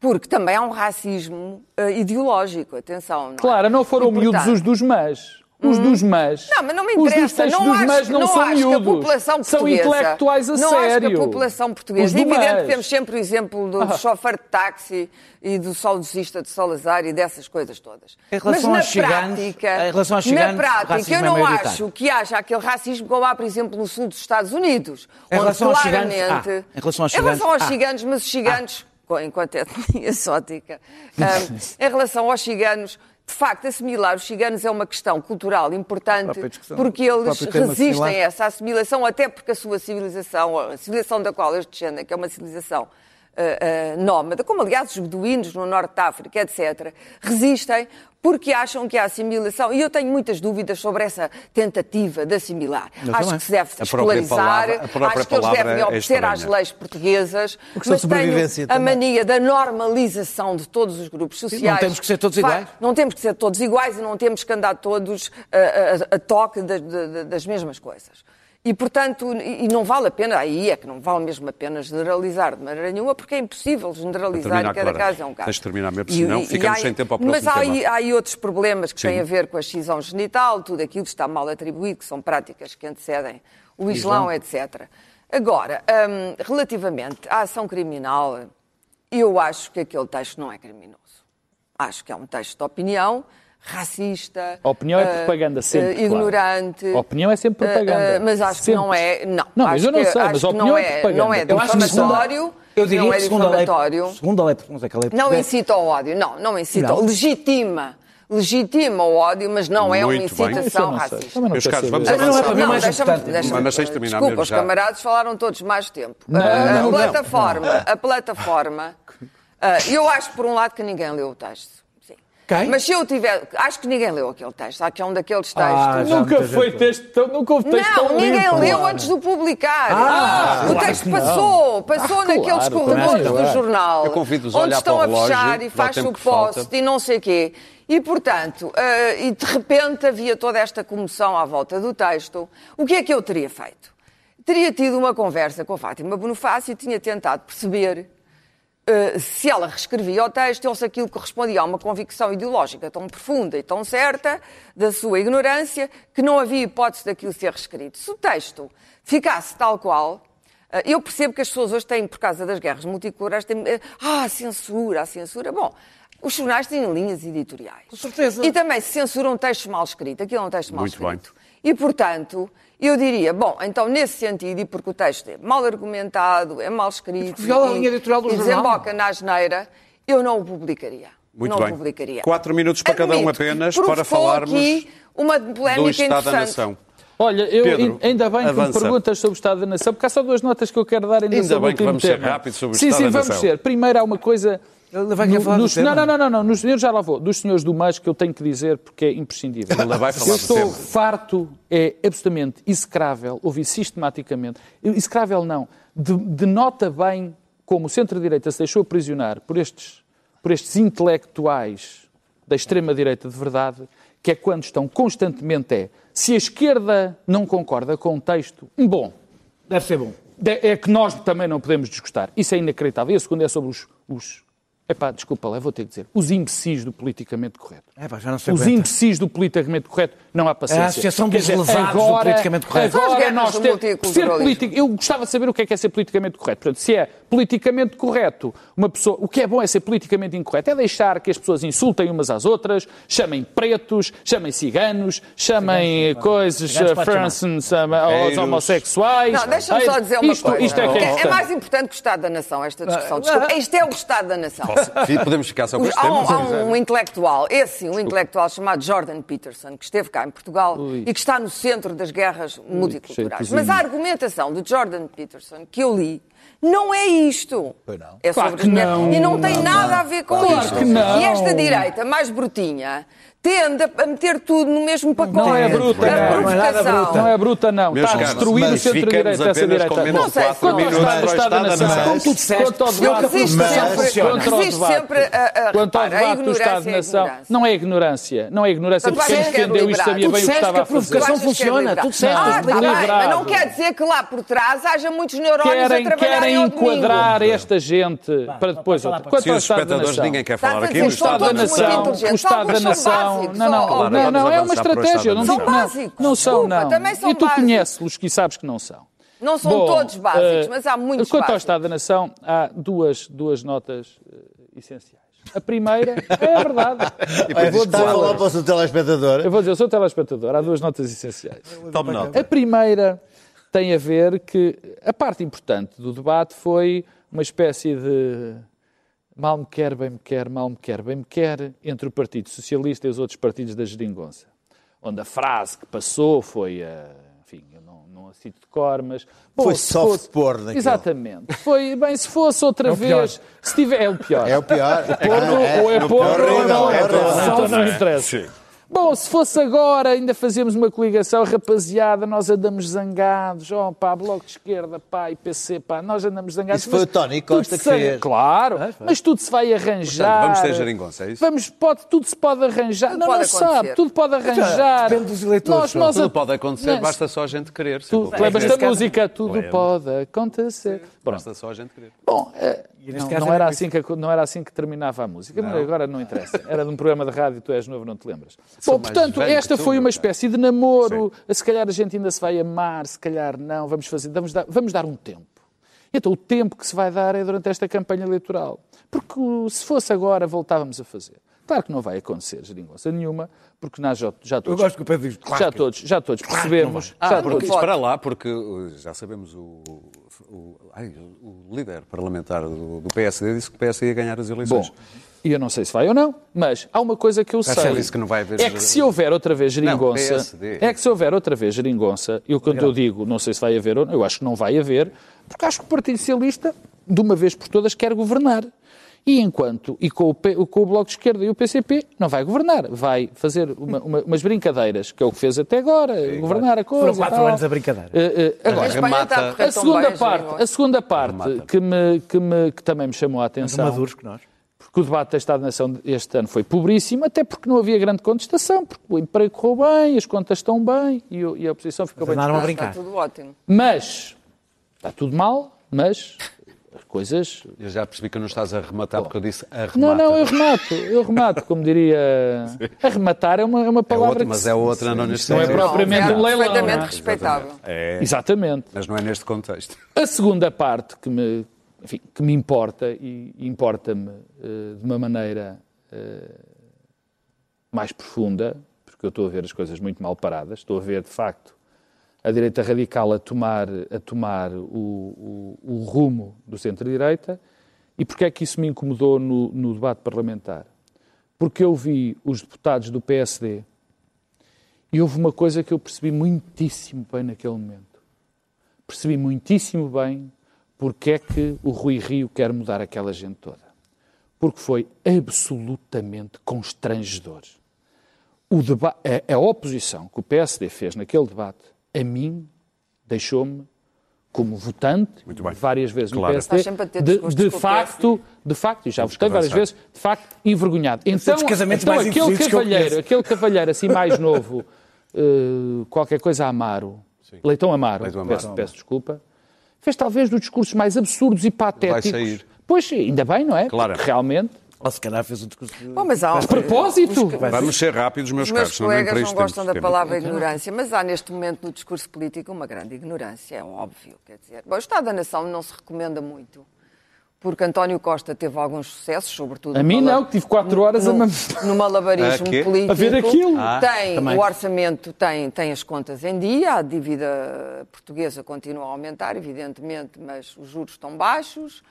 Porque também há um racismo eh, ideológico, atenção. Não é? Clara, não foram E, miúdos portanto, os dos mas. Os dos mas. Não, mas não me Os dos interessa. textos Não dos acho, mas não, não são acho miúdos. que a população são intelectuais a não sério. acho que a população portuguesa... É evidente mas. que temos sempre o exemplo do Ah. chofer de táxi e do saudosista de Salazar e dessas coisas todas. Em relação mas na aos prática, em relação aos na ciganos, o prática, eu é não maioritário. acho que haja aquele racismo como há, por exemplo, no sul dos Estados Unidos. Em onde relação aos ciganos, claramente... há. Em relação aos Em relação ciganos, aos ciganos, mas os ciganos, co- enquanto etnia exótica, hum, em relação aos ciganos, de facto, assimilar os ciganos é uma questão cultural importante, porque eles resistem a essa assimilação, até porque a sua civilização, a civilização da qual eles descendem, que é uma civilização ah, ah, nómada, como aliás os beduínos no norte da África, etc., resistem porque acham que há assimilação. E eu tenho muitas dúvidas sobre essa tentativa de assimilar. Eu acho também. que se deve A escolarizar, palavra- a acho que eles devem é obedecer às estranha. leis portuguesas, mas tenho a também. mania da normalização de todos os grupos sociais. não temos que ser todos iguais. Não temos que ser todos iguais e não temos que andar todos a, a- a toque das- das mesmas coisas. E, portanto, e e não vale a pena, aí é que não vale mesmo a pena generalizar de maneira nenhuma, porque é impossível generalizar terminar, e cada Clara. caso é um caso. Tens de terminar mesmo, E- senão e- e ficamos há- sem tempo ao Mas próximo há aí, tema. há aí outros problemas que Sim. têm a ver com a excisão genital, tudo aquilo que está mal atribuído, que são práticas que antecedem o Islão, etc. Agora, hum, relativamente à ação criminal, eu acho que aquele texto não é criminoso. Acho que é um texto de opinião, racista. A opinião é eh, propaganda sempre, claro. ignorante. A opinião é sempre propaganda. Eh, mas acho Sempre. que não é. Não, Não, mas acho eu não que- sei, mas a que não opinião é é, propaganda. não é difamatório Eu diria não é que segundo a lei, segundo a lei portuguesa, que a lei Não incita ao ódio, não, não incita. Não? Legitima. Legitima o ódio, mas não é uma Muito bem. Isso eu incitação não sei. racista. Não Meus caros, vamos Não, não, é avançar. para mim mais deixa-me- importante. deixa-me- Mas terminar Desculpa, mesmo os já. camaradas falaram todos mais tempo. Não, Ah, não, a não, plataforma, a plataforma, ah, eu acho por um lado que ninguém leu o texto. Quem? Mas se eu tiver, acho que ninguém leu aquele texto. Há que é um daqueles textos. Ah, Nunca foi gente- texto tão, nunca houve texto Não, tão ninguém limpo. leu antes de o publicar. Ah, o claro texto que não. passou, passou Ah, naqueles claro, corredores do jornal. Eu convido-os a onde estão para o a fechar e o faz o post e não sei quê. E, portanto, eh, e de repente havia toda esta comoção à volta do texto. O que é que eu teria feito? Teria tido uma conversa com a Fátima Bonifácio e tinha tentado perceber eh, se ela reescrevia o texto ou se aquilo correspondia a uma convicção ideológica tão profunda e tão certa da sua ignorância que não havia hipótese daquilo ser reescrito. Se o texto ficasse tal qual, eh, eu percebo que as pessoas hoje têm, por causa das guerras multiculturais, têm, eh, ah, a censura, a censura. Bom, os jornais têm linhas editoriais. Com certeza. E também se censuram textos mal escritos. Aquilo é um texto mal Muito bem. escrito. E, portanto, eu diria, bom, então nesse sentido, e porque o texto é mal argumentado, é mal escrito, viola a e- linha editorial do e jornal. desemboca na asneira, eu não o publicaria. Muito não bem. o publicaria. Quatro minutos para cada um Admito que apenas para falarmos aqui uma polémica do Estado da. Nação. Olha, eu Pedro, ainda bem que avança. me perguntas sobre o Estado da Nação, porque há só duas notas que eu quero dar ainda, Ainda sobre bem o que vamos ser tema. rápidos sobre o sim, Estado sim, da vamos Nação. ser. Primeiro há uma coisa... Ele vai querer no- falar do tema. não, não, não, não, nos, eu já lá vou. Dos senhores do MAS que eu tenho que dizer porque é imprescindível. Ele vai falar eu do estou tema. farto, é absolutamente execrável, ouvi sistematicamente, execrável não, de- denota bem como o centro-direita se deixou aprisionar por estes, por estes intelectuais da extrema-direita de verdade, que é quando estão constantemente é, se a esquerda não concorda com o texto, bom, Deve ser bom. é é que nós também não podemos desgostar. Isso é inacreditável. E a segunda é sobre os. os epá, desculpa lá, vou ter que dizer. Os imbecis do politicamente correto. É pá, já não se Os imbecis do politicamente correto não há paciência. É a Associação dos dizer, Lesados do politicamente correto. Agora guerras nós temos ser político. Eu gostava de saber o que é que é ser politicamente correto. Portanto, se é politicamente correto, uma pessoa. O que é bom é ser politicamente incorreto. É deixar que as pessoas insultem umas às outras, chamem pretos, chamem ciganos, chamem coisas, Ciganos pode chamar. Fransons, chamem aos homossexuais. Não, deixa-me só dizer uma isto, coisa. Isto é que é é, importante. mais importante que o Estado da Nação, esta discussão. Ah, Desculpa, isto é o Estado da Nação. Podemos ficar só com Os- este há, tema? um, há um intelectual, esse sim, um intelectual chamado Jordan Peterson, que esteve cá em Portugal e que está no centro das guerras multiculturais. cheio de Mas a argumentação de Jordan Peterson que eu li não é isto. Pois não. É Claro sobre que as mulheres. não. E não tem nada a ver com Claro isto. que não. E esta direita mais brutinha tende a meter tudo no mesmo pacote. Não é bruta, A não. Não é nada provocação. bruta. Não é bruta, não. Meus Está a caros, destruir o centro-direita, essa direita. Não sei, quanto ao Estado- para o Estado da da Nação. Como tu disseste, Quanto ao Eu debate, resisto Mas- sempre, funciona. Contra o resisto debate. sempre a, a, Quanto ao a debate do Estado ignorância de é a Nação, não é ignorância. Não é ignorância, porque quem defendeu isto sabia bem o que disseste estava que a a fazer. provocação Tu achas que é funciona, liberal? tu disseste. Ah, está bem, Liberado. mas não quer dizer que lá por trás haja muitos neurónios a trabalharem querem enquadrar esta gente para depois Quanto ao Estado da Nação. ninguém quer falar a aqui O Estado da Nação, são básicos, não, não, não, não, é uma estratégia, não Estado digo da não, não são não. também são E tu básicos. conheces-los e sabes que não são. Não são Bom, todos básicos, eh, mas há muitos Quanto ao básicos. Estado da Nação, há duas, duas notas eh, essenciais. A primeira é a verdade. Eu vou dizer falar para o seu telespectador. Eu vou dizer, eu sou telespectador, há duas notas essenciais. Tome nota. A primeira tem a ver que a parte importante do debate foi uma espécie de mal me quer, bem me quer, mal me quer, bem me quer, entre o Partido Socialista e os outros partidos da geringonça. Onde a frase que passou foi, eh, enfim, eu não, não a cito de cor, mas... bom, Foi se soft fosse- porn naquilo. Exatamente. Foi, bem, se fosse outra vez... Se tiver, é o pior. É o pior. Porno, ou é porno ou não é é porno. Então não interessa. Bom, se fosse agora, ainda fazíamos uma coligação, rapaziada, nós andamos zangados, oh pá, Bloco de Esquerda, pá, e PC, pá, nós andamos zangados. Isso foi o Tony tudo Costa que se- fez. Claro, mas tudo se vai arranjar. vamos ter geringonça, é isso? Vamos, pode, tudo se pode arranjar. não, pode não sabe, acontecer. tudo pode arranjar. depende dos eleitores, Nós, só. nós Tudo a- pode acontecer, Não, basta só a gente querer. Tu lembras da música Tudo pode acontecer. Basta só a gente querer. Bom, eh, não, não era assim que, não era assim que terminava a música, mas agora não interessa. Era de um programa de rádio, tu és novo, não te lembras. Sou Bom, portanto, esta tu, foi uma espécie de namoro. Se calhar a gente ainda se vai amar, se calhar não. Vamos, fazer, vamos, dar, vamos dar um tempo. Então, o tempo que se vai dar é durante esta campanha eleitoral. Porque se fosse agora, voltávamos a fazer. Claro que não vai acontecer geringonça nenhuma, porque nós já, já Eu todos, gosto que o Pedro diz, claro já que- todos, já todos Claro não percebemos. Ah, já porque, todos- espera lá, porque uh, já sabemos o, o, ai, o líder parlamentar do, do PSD disse que o PSD ia ganhar as eleições. Bom, e eu não sei se vai ou não, mas há uma coisa que eu Já sei. disse que não vai haver- É que se houver outra vez geringonça. PSD. é que se houver outra vez geringonça, e quando eu digo não sei se vai haver ou não, eu acho que não vai haver, porque acho que o Partido Socialista, de uma vez por todas, quer governar. E enquanto, e com o, P- com o Bloco de Esquerda e o PCP, não vai governar. Vai fazer uma- uma- umas brincadeiras, que é o que fez até agora, governar a coisa. Foram quatro tal. anos a brincadeira. Eh, eh, agora, A está segunda parte, a segunda parte que, me, que, me, que também me chamou a atenção, maduros que nós. porque o debate da Estado-Nação este ano foi pobríssimo, até porque não havia grande contestação, porque o emprego correu bem, as contas estão bem e, e a oposição ficou bem Andaram a Está brincar. tudo ótimo. Mas, está tudo mal, mas as coisas... Eu já percebi que não estás a rematar porque eu disse arremata. Não, não, eu remato, eu remato, como diria... Arrematar é uma, é uma É palavra outra, que mas se- é outra, não neste não é propriamente é um leilão, perfeitamente não é? respeitável. É, Exatamente. mas não é neste contexto. A segunda parte que me, enfim, que me importa, e importa-me eh, de uma maneira eh, mais profunda, porque eu estou a ver as coisas muito mal paradas, estou a ver, de facto, a direita radical a tomar, a tomar o, o- o rumo do centro-direita. E porquê é que isso me incomodou no, no debate parlamentar? Porque eu vi os deputados do PSD e houve uma coisa que eu percebi muitíssimo bem naquele momento percebi muitíssimo bem porque é que o Rui Rio quer mudar aquela gente toda. Porque foi absolutamente constrangedor. O a, a oposição que o PSD fez naquele debate, a mim, deixou-me, como votante, Muito bem. várias vezes Claro. no PSD, Estás sempre a ter de, de o facto, de facto, e já votei várias vezes, de facto, envergonhado. Então, então mais aquele cavalheiro, aquele cavalheiro assim mais novo, eh, qualquer coisa Amaro, Leitão Amaro, Leitão Amaro. Peço, peço desculpa, fez talvez dos discursos mais absurdos e patéticos. sair. Pois, ainda bem, não é? Claro. Porque realmente. Ou se calhar fez um discurso... Bom, mas há, A propósito! Vamos ser rápidos, meus Os meus caros. senão nem colegas não isto gostam da tempo. palavra ignorância, mas há neste momento no discurso político uma grande ignorância, é óbvio. Quer dizer, Bom, o Estado da Nação não se recomenda muito, porque António Costa teve alguns sucessos, sobretudo. A mim numa- não, que tive quatro horas a no, me- no malabarismo A quê? político. A ver aquilo. Ah, tem também. o orçamento, tem, tem as contas em dia, a dívida portuguesa continua a aumentar, evidentemente, mas os juros estão baixos.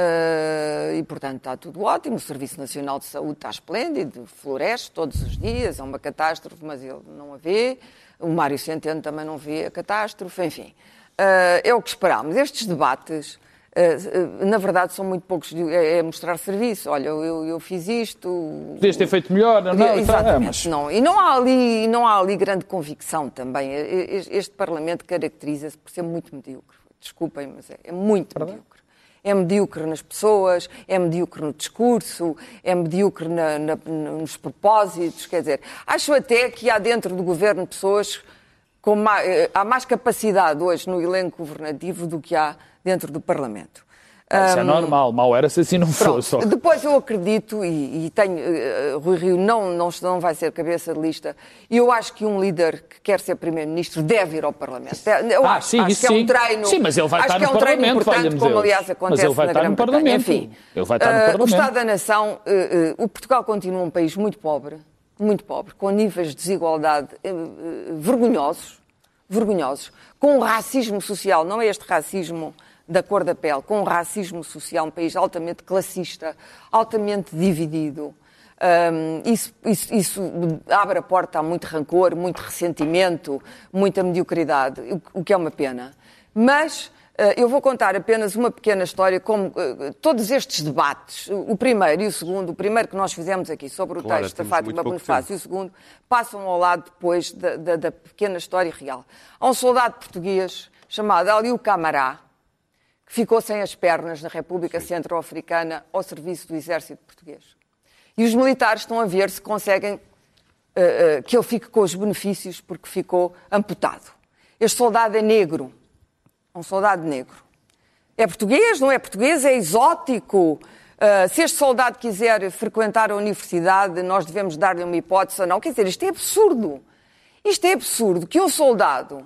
Eh, e, portanto, está tudo ótimo. O Serviço Nacional de Saúde está esplêndido, floresce todos os dias, é uma catástrofe, mas ele não a vê. O Mário Centeno também não vê a catástrofe, enfim. Eh, é o que esperámos. Estes debates, eh, na verdade, são muito poucos. É, é mostrar serviço. Olha, eu, eu fiz isto. Podias ter feito melhor, não, não, é, Exatamente. mas- Não. E não há, ali, não há ali grande convicção também. Este Parlamento caracteriza-se por ser muito medíocre. Desculpem, mas é, é muito medíocre. É medíocre nas pessoas, é medíocre no discurso, é medíocre na- na- nos propósitos. Quer dizer, acho até que há dentro do governo pessoas com ma- eh, há mais capacidade hoje no elenco governativo do que há dentro do Parlamento. Isso é normal, mal era se assim não Pronto. fosse. Depois eu acredito, e, e tenho, eh, Rui Rio não, não, não vai ser cabeça de lista, e eu acho que um líder que quer ser Primeiro-Ministro deve ir ao Parlamento. Eu Ah, acho, sim, acho isso que é um treino. Sim, mas ele vai acho estar que é no um treino Parlamento, importante, como aliás Mas acontece ele vai na estar no. Parlamento. Enfim, Ele vai estar no eh, Parlamento. O Estado da Nação, eh, o Portugal continua um país muito pobre, muito pobre, com níveis de desigualdade vergonhosos, vergonhosos, com um racismo social, não é este racismo da cor da pele, com um racismo social, um país altamente classista, altamente dividido. Hum, isso, isso- isso abre a porta a muito rancor, muito ressentimento, muita mediocridade, o, o que é uma pena. Mas eh, eu vou contar apenas uma pequena história, como eh, todos estes debates, o primeiro e o segundo, o primeiro que nós fizemos aqui sobre o Claro, texto da Fátima Bonifácio e o segundo, passam ao lado depois da, da- da pequena história real. Há um soldado português chamado Aliu Camará, que ficou sem as pernas na República Centro-Africana ao serviço do exército português. E os militares estão a ver se conseguem eh, eh, que ele fique com os benefícios porque ficou amputado. Este soldado é negro, um soldado negro. É português, não é português, é exótico. Uh, se este soldado quiser frequentar a universidade, nós devemos dar-lhe uma hipótese ou não. Quer dizer, isto é absurdo. Isto é absurdo que um soldado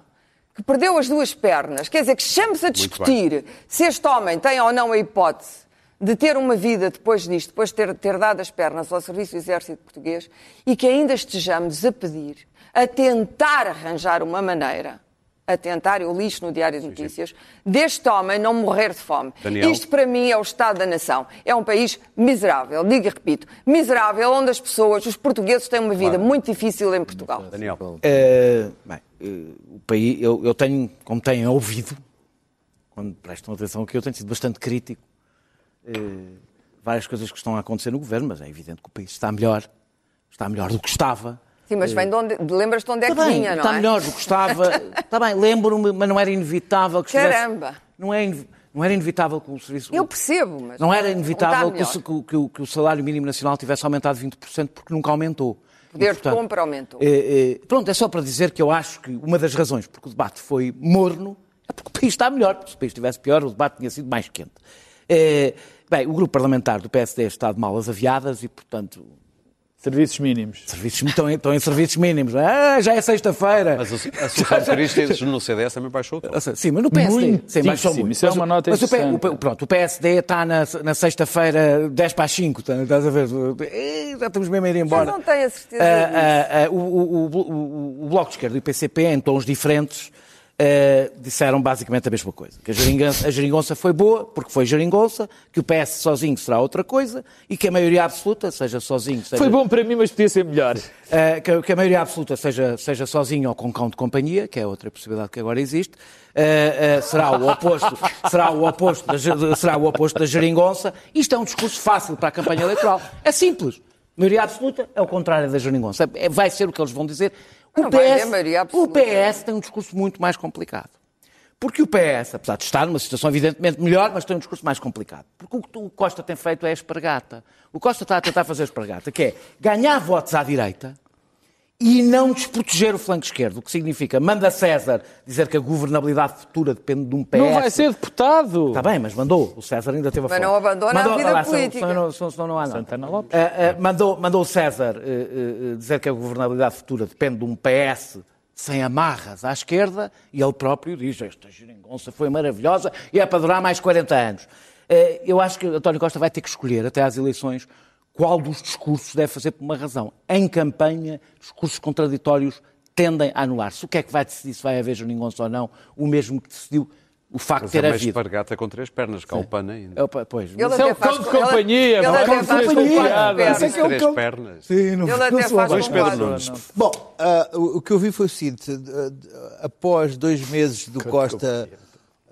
que perdeu as duas pernas, quer dizer, que estamos a discutir se este homem tem ou não a hipótese de ter uma vida depois disto, depois de ter, ter dado as pernas ao serviço do exército português, e que ainda estejamos a pedir, a tentar arranjar uma maneira a tentar, eu li isto no Diário de Notícias, deste homem não morrer de fome. Daniel. Isto para mim é o Estado da Nação. É um país miserável, digo e repito, miserável, onde as pessoas, os portugueses têm uma vida muito difícil em Portugal. Daniel. Eh, bem, o país, eu, eu tenho, como têm ouvido, quando prestam atenção aqui, eu tenho sido bastante crítico. eh, várias coisas que estão a acontecer no governo, mas é evidente que o país está melhor, está melhor do que estava. Sim, mas vem de onde, lembras-te de onde é que Está bem, vinha, não está é? melhor do que estava. Está bem, lembro-me, mas não era inevitável que estivesse... Caramba! Não, é, não era inevitável que o serviço... Eu percebo, mas Não era está inevitável que que que o- que o salário mínimo nacional tivesse aumentado 20%, porque nunca aumentou. Poder E, de compra aumentou. é, é, pronto, é só para dizer que eu acho que uma das razões porque o debate foi morno é porque o país está melhor. Se o país estivesse pior, o debate tinha sido mais quente. É, bem, o grupo parlamentar do PSD está de malas aviadas e, portanto, Serviços mínimos. serviços, estão, em, estão em serviços mínimos. Ah, já é sexta-feira. Mas a solução de no CDS também baixou o tom. Sim, mas no PSD. Sim, baixou Muitíssimo. muito. Isso é Mas o- uma nota mas o, o pronto, o PSD está na, na sexta-feira 10 para as 5, tá- estás a ver? Já estamos mesmo a ir embora. Eu não tenho a certeza Ah, disso. ah, ah, o, o- o- o- o Bloco de Esquerda e o PCP, em tons diferentes, ah, disseram basicamente a mesma coisa. Que a geringonça, a geringonça foi boa, porque foi geringonça, que o PS sozinho será outra coisa, e que a maioria absoluta, seja sozinho, seja... Foi bom para mim, mas podia ser melhor. Uh, que, que a maioria absoluta seja, seja sozinho ou com cão de companhia, que é outra possibilidade que agora existe, uh, uh, será o oposto, será o oposto, da, será o oposto da geringonça. Isto é um discurso fácil para a campanha eleitoral. É simples. Maioria absoluta é o contrário da geringonça. É- vai ser o que eles vão dizer. O haver PS, maioria o. PS tem um discurso muito mais complicado. Porque o PS, apesar de estar numa situação evidentemente melhor, mas tem um discurso mais complicado. Porque o que o Costa tem feito é a espargata. O Costa está a tentar fazer a espargata, que é ganhar votos à direita e não desproteger o flanco esquerdo. O que significa, manda César dizer que a governabilidade futura depende de um PS. Não vai ser deputado. Está bem, mas mandou. O César ainda teve a Mas não abandona a vida lá, senão- política. senão não- senão não há nada. Santana Lopes. Ah, ah, mandou, mandou o César eh, dizer que a governabilidade futura depende de um PS sem amarras à esquerda e ele próprio diz esta geringonça foi maravilhosa e é para durar mais 40 anos. Eu acho que António Costa vai ter que escolher até às eleições qual dos discursos deve fazer por uma razão. Em campanha, discursos contraditórios tendem a anular-se. O que é que vai decidir se vai haver geringonça ou não? O mesmo que decidiu o facto de Mas é ter uma havido. espargata com três pernas, cá o pano ainda. É, opa, Pois, Ele Isso é o faz cão de companhia, ele não é até como faz fez com com quatro piada. pernas. Disse três pernas. Sim, não, Ele não até faz com Pedro. Nunes. Bom, ah, o o que eu vi foi o seguinte: eh, após dois meses do Costa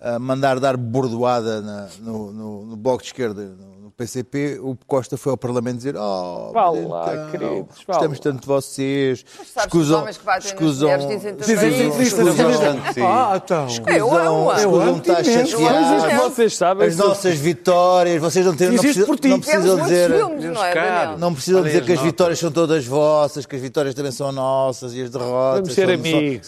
ah, mandar dar bordoada na- no, no, no Bloco de Esquerda, no PCP, o Costa foi ao Parlamento dizer: Oh, Vá então, queridos, gostamos lá." tanto de vocês. sabes que os homens que nas mulheres dizem Bastante. Ah, então. Eu amo-a. Escusam estar Coisas que vocês sabem. As nossas vitórias, vocês não, têm, não, precisam, ti. não precisam dizer. não é, precisam dizer que as vitórias são todas vossas, que as vitórias também são nossas e as derrotas Vamos ser amigos.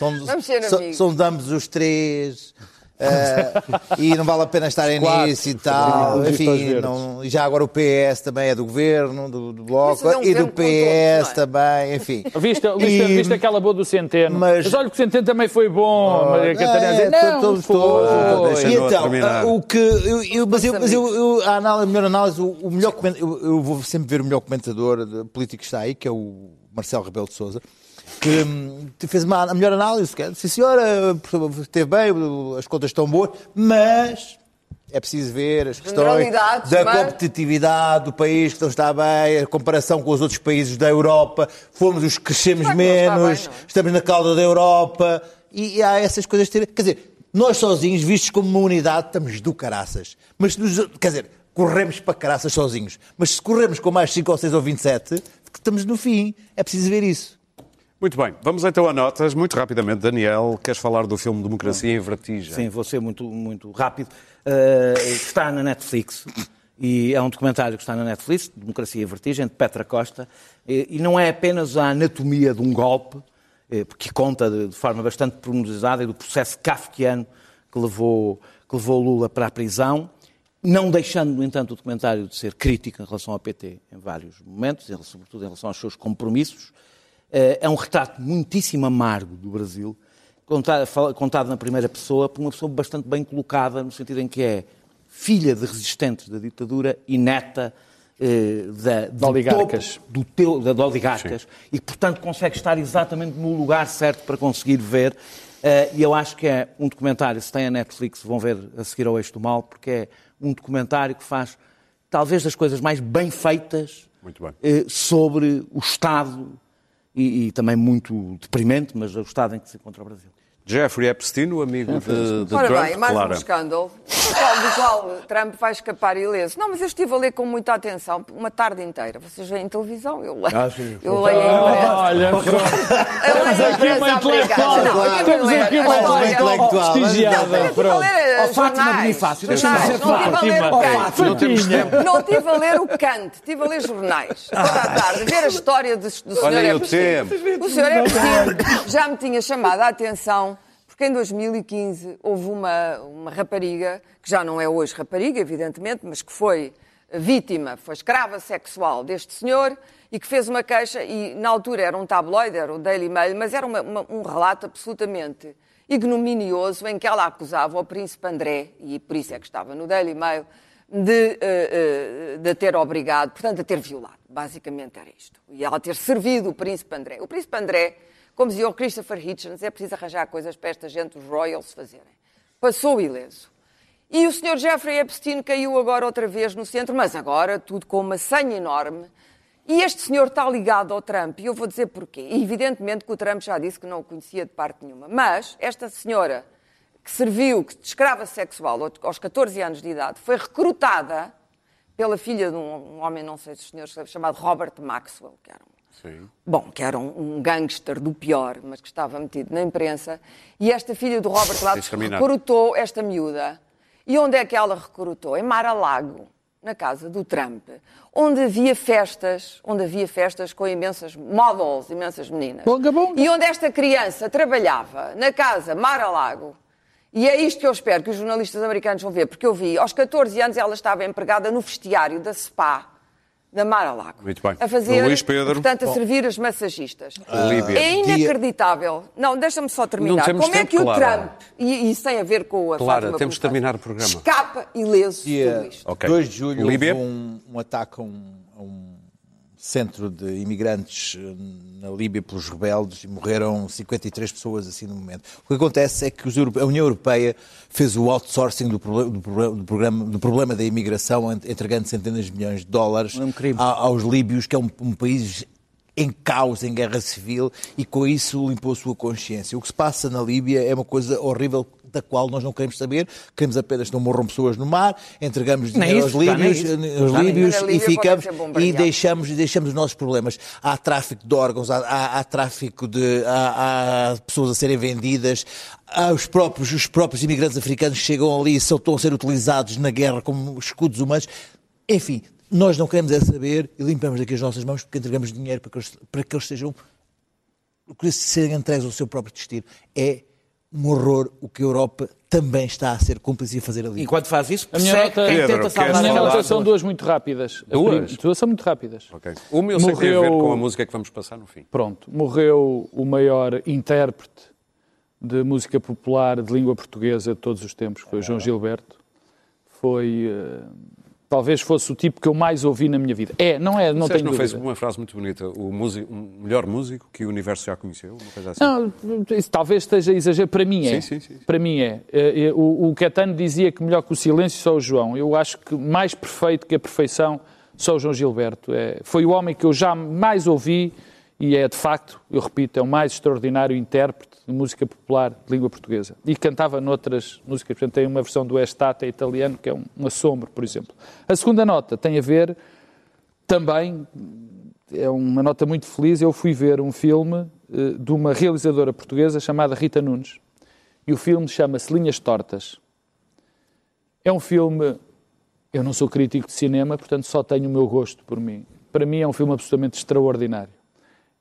são de ambos os três. Eh, e não vale a pena estarem nisso e tal. Enfim, não, e já agora o PS também é do governo, do, do Bloco, é um e do PS é? também, enfim. Viste, Luís E- viste aquela boa do Centeno. Mas- Mas, olha que o Centeno também foi bom. mas a Catarina É, não, todos, foi. todos. Ah, E então, ah, o que eu, eu- mas eu, mas eu, eu- a, análise, a melhor análise, o, o melhor eu, eu vou sempre ver o melhor comentador político que está aí, que é o Marcelo Rebelo de Sousa, que hum, fez uma, a melhor análise, que é, sim senhora, esteve bem, as contas estão boas, mas é preciso ver as questões da mas- competitividade do país que não está bem, a comparação com os outros países da Europa, fomos os que crescemos que menos, bem, estamos na cauda da Europa e, e há essas coisas. Ter... Quer dizer, nós sozinhos, vistos como uma unidade, estamos do caraças. Mas, quer dizer, corremos para caraças sozinhos. Mas se corremos com mais 5 ou 6 ou 27, estamos no fim. É preciso ver isso. Muito bem, vamos então a notas. Muito rapidamente, Daniel, queres falar do filme Democracia em Vertigem? Sim, vou ser muito, muito rápido. Uh, está na Netflix e é um documentário que está na Netflix, Democracia e Vertigem, de Petra Costa, e, e não é apenas a anatomia de um golpe, eh, que conta de, de forma bastante pormenorizada do processo kafkiano que levou, que levou Lula para a prisão, não deixando, no entanto, o documentário de ser crítico em relação ao PT em vários momentos, em sobretudo em relação aos seus compromissos. Eh, É um retrato muitíssimo amargo do Brasil, contado, contado na primeira pessoa por uma pessoa bastante bem colocada, no sentido em que é filha de resistentes da ditadura e neta eh, da, De oligarcas. do teu, da, de oligarcas e, portanto, consegue estar exatamente no lugar certo para conseguir ver. Eh, e eu acho que é um documentário, se tem a Netflix, vão ver a seguir ao Eixo do Mal, porque é um documentário que faz talvez das coisas mais bem feitas bem. eh, sobre o Estado e, e também muito deprimente, mas o Estado em que se encontra o Brasil. Jeffrey Epstein, o amigo de, de Ora Trump, bem, mais Clara. um escândalo do qual, Trump vai escapar ileso. Não, mas eu estive a ler com muita atenção, uma tarde inteira. Vocês veem televisão, eu leio. Ah, sim. eu leio a imprensa. Olha, pronto. Eu leio a aqui uma intelectual. americana. Não, eu tive a Temos ler aqui a uma intelectual. prestigiada. Pronto. Ó, Fátima. Bonifácio, deixa-me Jornais. ser Não estive a ler o Fátima. Não temos estive a ler o Kant, estive a ler jornais. Toda a tarde, ver a história do, Sr. Epstein. tempo. O Sr. Epstein já me tinha chamado a atenção porque em 2015 houve uma, uma rapariga, que já não é hoje rapariga, evidentemente, mas que foi vítima, foi escrava sexual deste senhor e que fez uma queixa, e na altura era um tabloide, era o Daily Mail, mas era uma- uma- um relato absolutamente ignominioso em que ela acusava o príncipe André, e por isso é que estava no Daily Mail, de, eh, eh, de ter obrigado, portanto, a ter violado. Basicamente era isto. E ela ter servido o príncipe André. O príncipe André, como dizia o Christopher Hitchens, é preciso arranjar coisas para esta gente, os Royals, fazerem. Passou ileso. E o Sr. Jeffrey Epstein caiu agora outra vez no centro, mas agora tudo com uma senha enorme. E este senhor está ligado ao Trump, e eu vou dizer porquê. Evidentemente que o Trump já disse que não o conhecia de parte nenhuma. Mas esta senhora que serviu de escrava sexual aos 14 anos de idade foi recrutada pela filha de um, homem, não sei se o senhor sabe, chamado Robert Maxwell, que era um Sim. bom, que era um, um gangster do pior, mas que estava metido na imprensa, e esta filha do Robert Lattes recrutou esta miúda. E onde é que ela recrutou? Em Mar-a-Lago, na casa do Trump, onde havia festas, onde havia festas com imensas models, imensas meninas. Bonga, bonga. E onde esta criança trabalhava, na casa Mar-a-Lago, e é isto que eu espero que os jornalistas americanos vão ver, porque eu vi, aos 14 anos ela estava empregada no vestiário da SPA, da Mar-a-Lago. Muito bem. A fazer, Luís Pedro. portanto, a servir as massagistas. Líbia. É inacreditável. Não, deixa-me só terminar. Como é que o Clara. Trump, e isso tem a ver com a Clara, Fátima temos de terminar o programa. Escapa ileso de Dia tudo isto. Ok. 2 de julho Líbia? houve um, um ataque a um, a um centro de imigrantes eh, na Líbia pelos rebeldes e morreram 53 pessoas assim no momento. O que acontece é que a União Europeia fez o outsourcing do, do do programa, do problema da imigração, ent- entregando centenas de milhões de dólares É um aos líbios, que é um, um país em caos, em guerra civil, e com isso limpou a sua consciência. O que se passa na Líbia é uma coisa horrível da qual nós não queremos saber, queremos apenas que não morram pessoas no mar, entregamos dinheiro isso, aos líbios, isso. aos líbios e ficamos e deixamos, e deixamos os nossos problemas. Há tráfico de órgãos, há, há- há tráfico de. Há, há pessoas a serem vendidas, há os próprios, os próprios imigrantes africanos que chegam ali e estão a ser utilizados na guerra como escudos humanos. Enfim, nós não queremos é saber e limpamos aqui as nossas mãos porque entregamos dinheiro para que eles, para que eles sejam que serem entregues ao seu próprio destino. É um horror o que a Europa também está a ser cúmplice e a fazer ali. Enquanto faz isso, A minha persegue nota- quem Pedro, tenta queres A salvar minha nota são duas muito rápidas. Duas? Duas são muito rápidas. Ok. Uma eu sei que tem a ver Morreu- com a música que vamos passar no fim. Pronto, morreu o maior intérprete de música popular de língua portuguesa de todos os tempos, que foi o João Gilberto. Foi, eh, talvez fosse o tipo que eu mais ouvi na minha vida. É, não é, não Disseste tenho no dúvida. Facebook uma frase muito bonita. O, músico, o melhor músico que o universo já conheceu. Uma coisa assim. Não, isso talvez esteja exagero. Para mim é. Sim, sim, sim. Para mim é. Eh, eh, O, o Caetano dizia que melhor que o silêncio só o João. Eu acho que mais perfeito que a perfeição só o João Gilberto. É, foi o homem que eu já mais ouvi e é, de facto, eu repito, é o mais extraordinário intérprete de música popular de língua portuguesa. E cantava noutras músicas. Portanto, tem uma versão do Estate italiano que é um, um assombro, por exemplo. A segunda nota tem a ver também é uma nota muito feliz. Eu fui ver um filme eh, de uma realizadora portuguesa chamada Rita Nunes. E o filme chama-se Linhas Tortas. É um filme. Eu não sou crítico de cinema, portanto só tenho o meu gosto por mim. Para mim é um filme absolutamente extraordinário.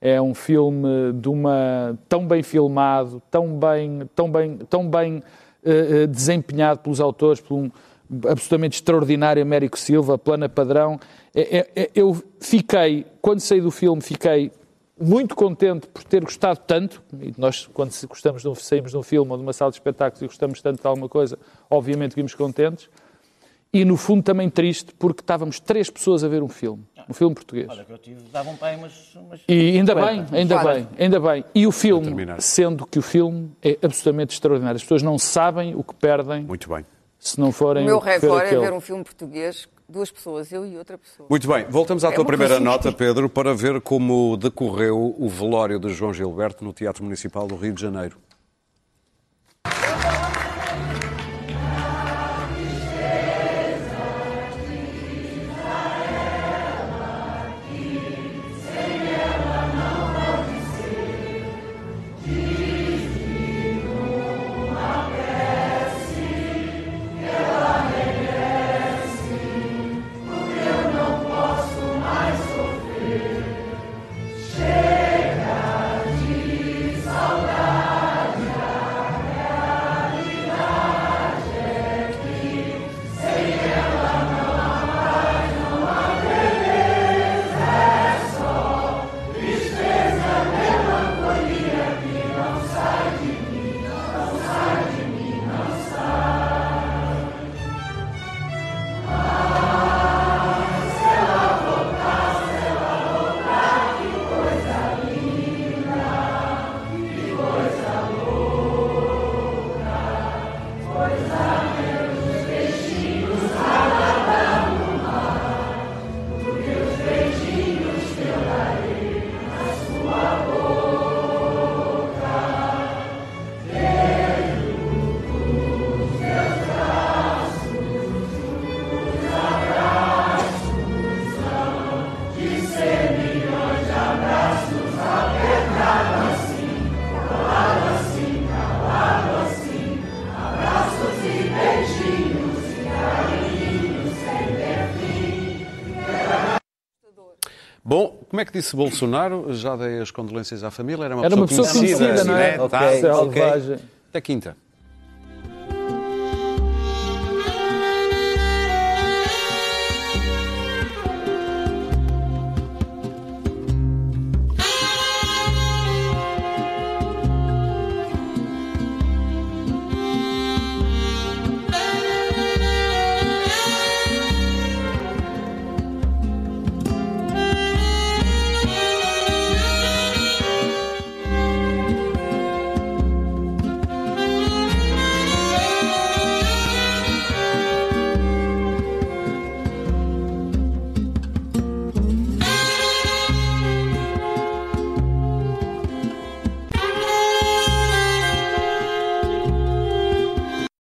É um filme de uma tão bem filmado, tão bem, tão bem, tão bem eh, desempenhado pelos autores, por um absolutamente extraordinário Américo Silva, plana padrão. É- é- é- eu fiquei, quando saí do filme, fiquei muito contente por ter gostado tanto, e nós, quando gostamos de um, saímos de um filme ou de uma sala de espetáculos e gostamos tanto de alguma coisa, obviamente vimos contentes, e no fundo também triste porque estávamos três pessoas a ver um filme, um filme português. Olha, que eu tive, davam para aí umas, umas E ainda 50. bem, ainda bem, ainda bem. E o filme, sendo que o filme é absolutamente extraordinário. As pessoas não sabem o que perdem Muito bem. se não forem O meu recorde é ver um filme português, duas pessoas, eu e outra pessoa. Muito bem, voltamos à É tua primeira nota, Pedro, para ver como decorreu o velório de João Gilberto no Teatro Municipal do Rio de Janeiro. Como é que disse Bolsonaro? Já dei as condolências à família. Era uma Era uma pessoa pessoa conhecida, não é? né? Ok, Tá, Selvagem. Até quinta.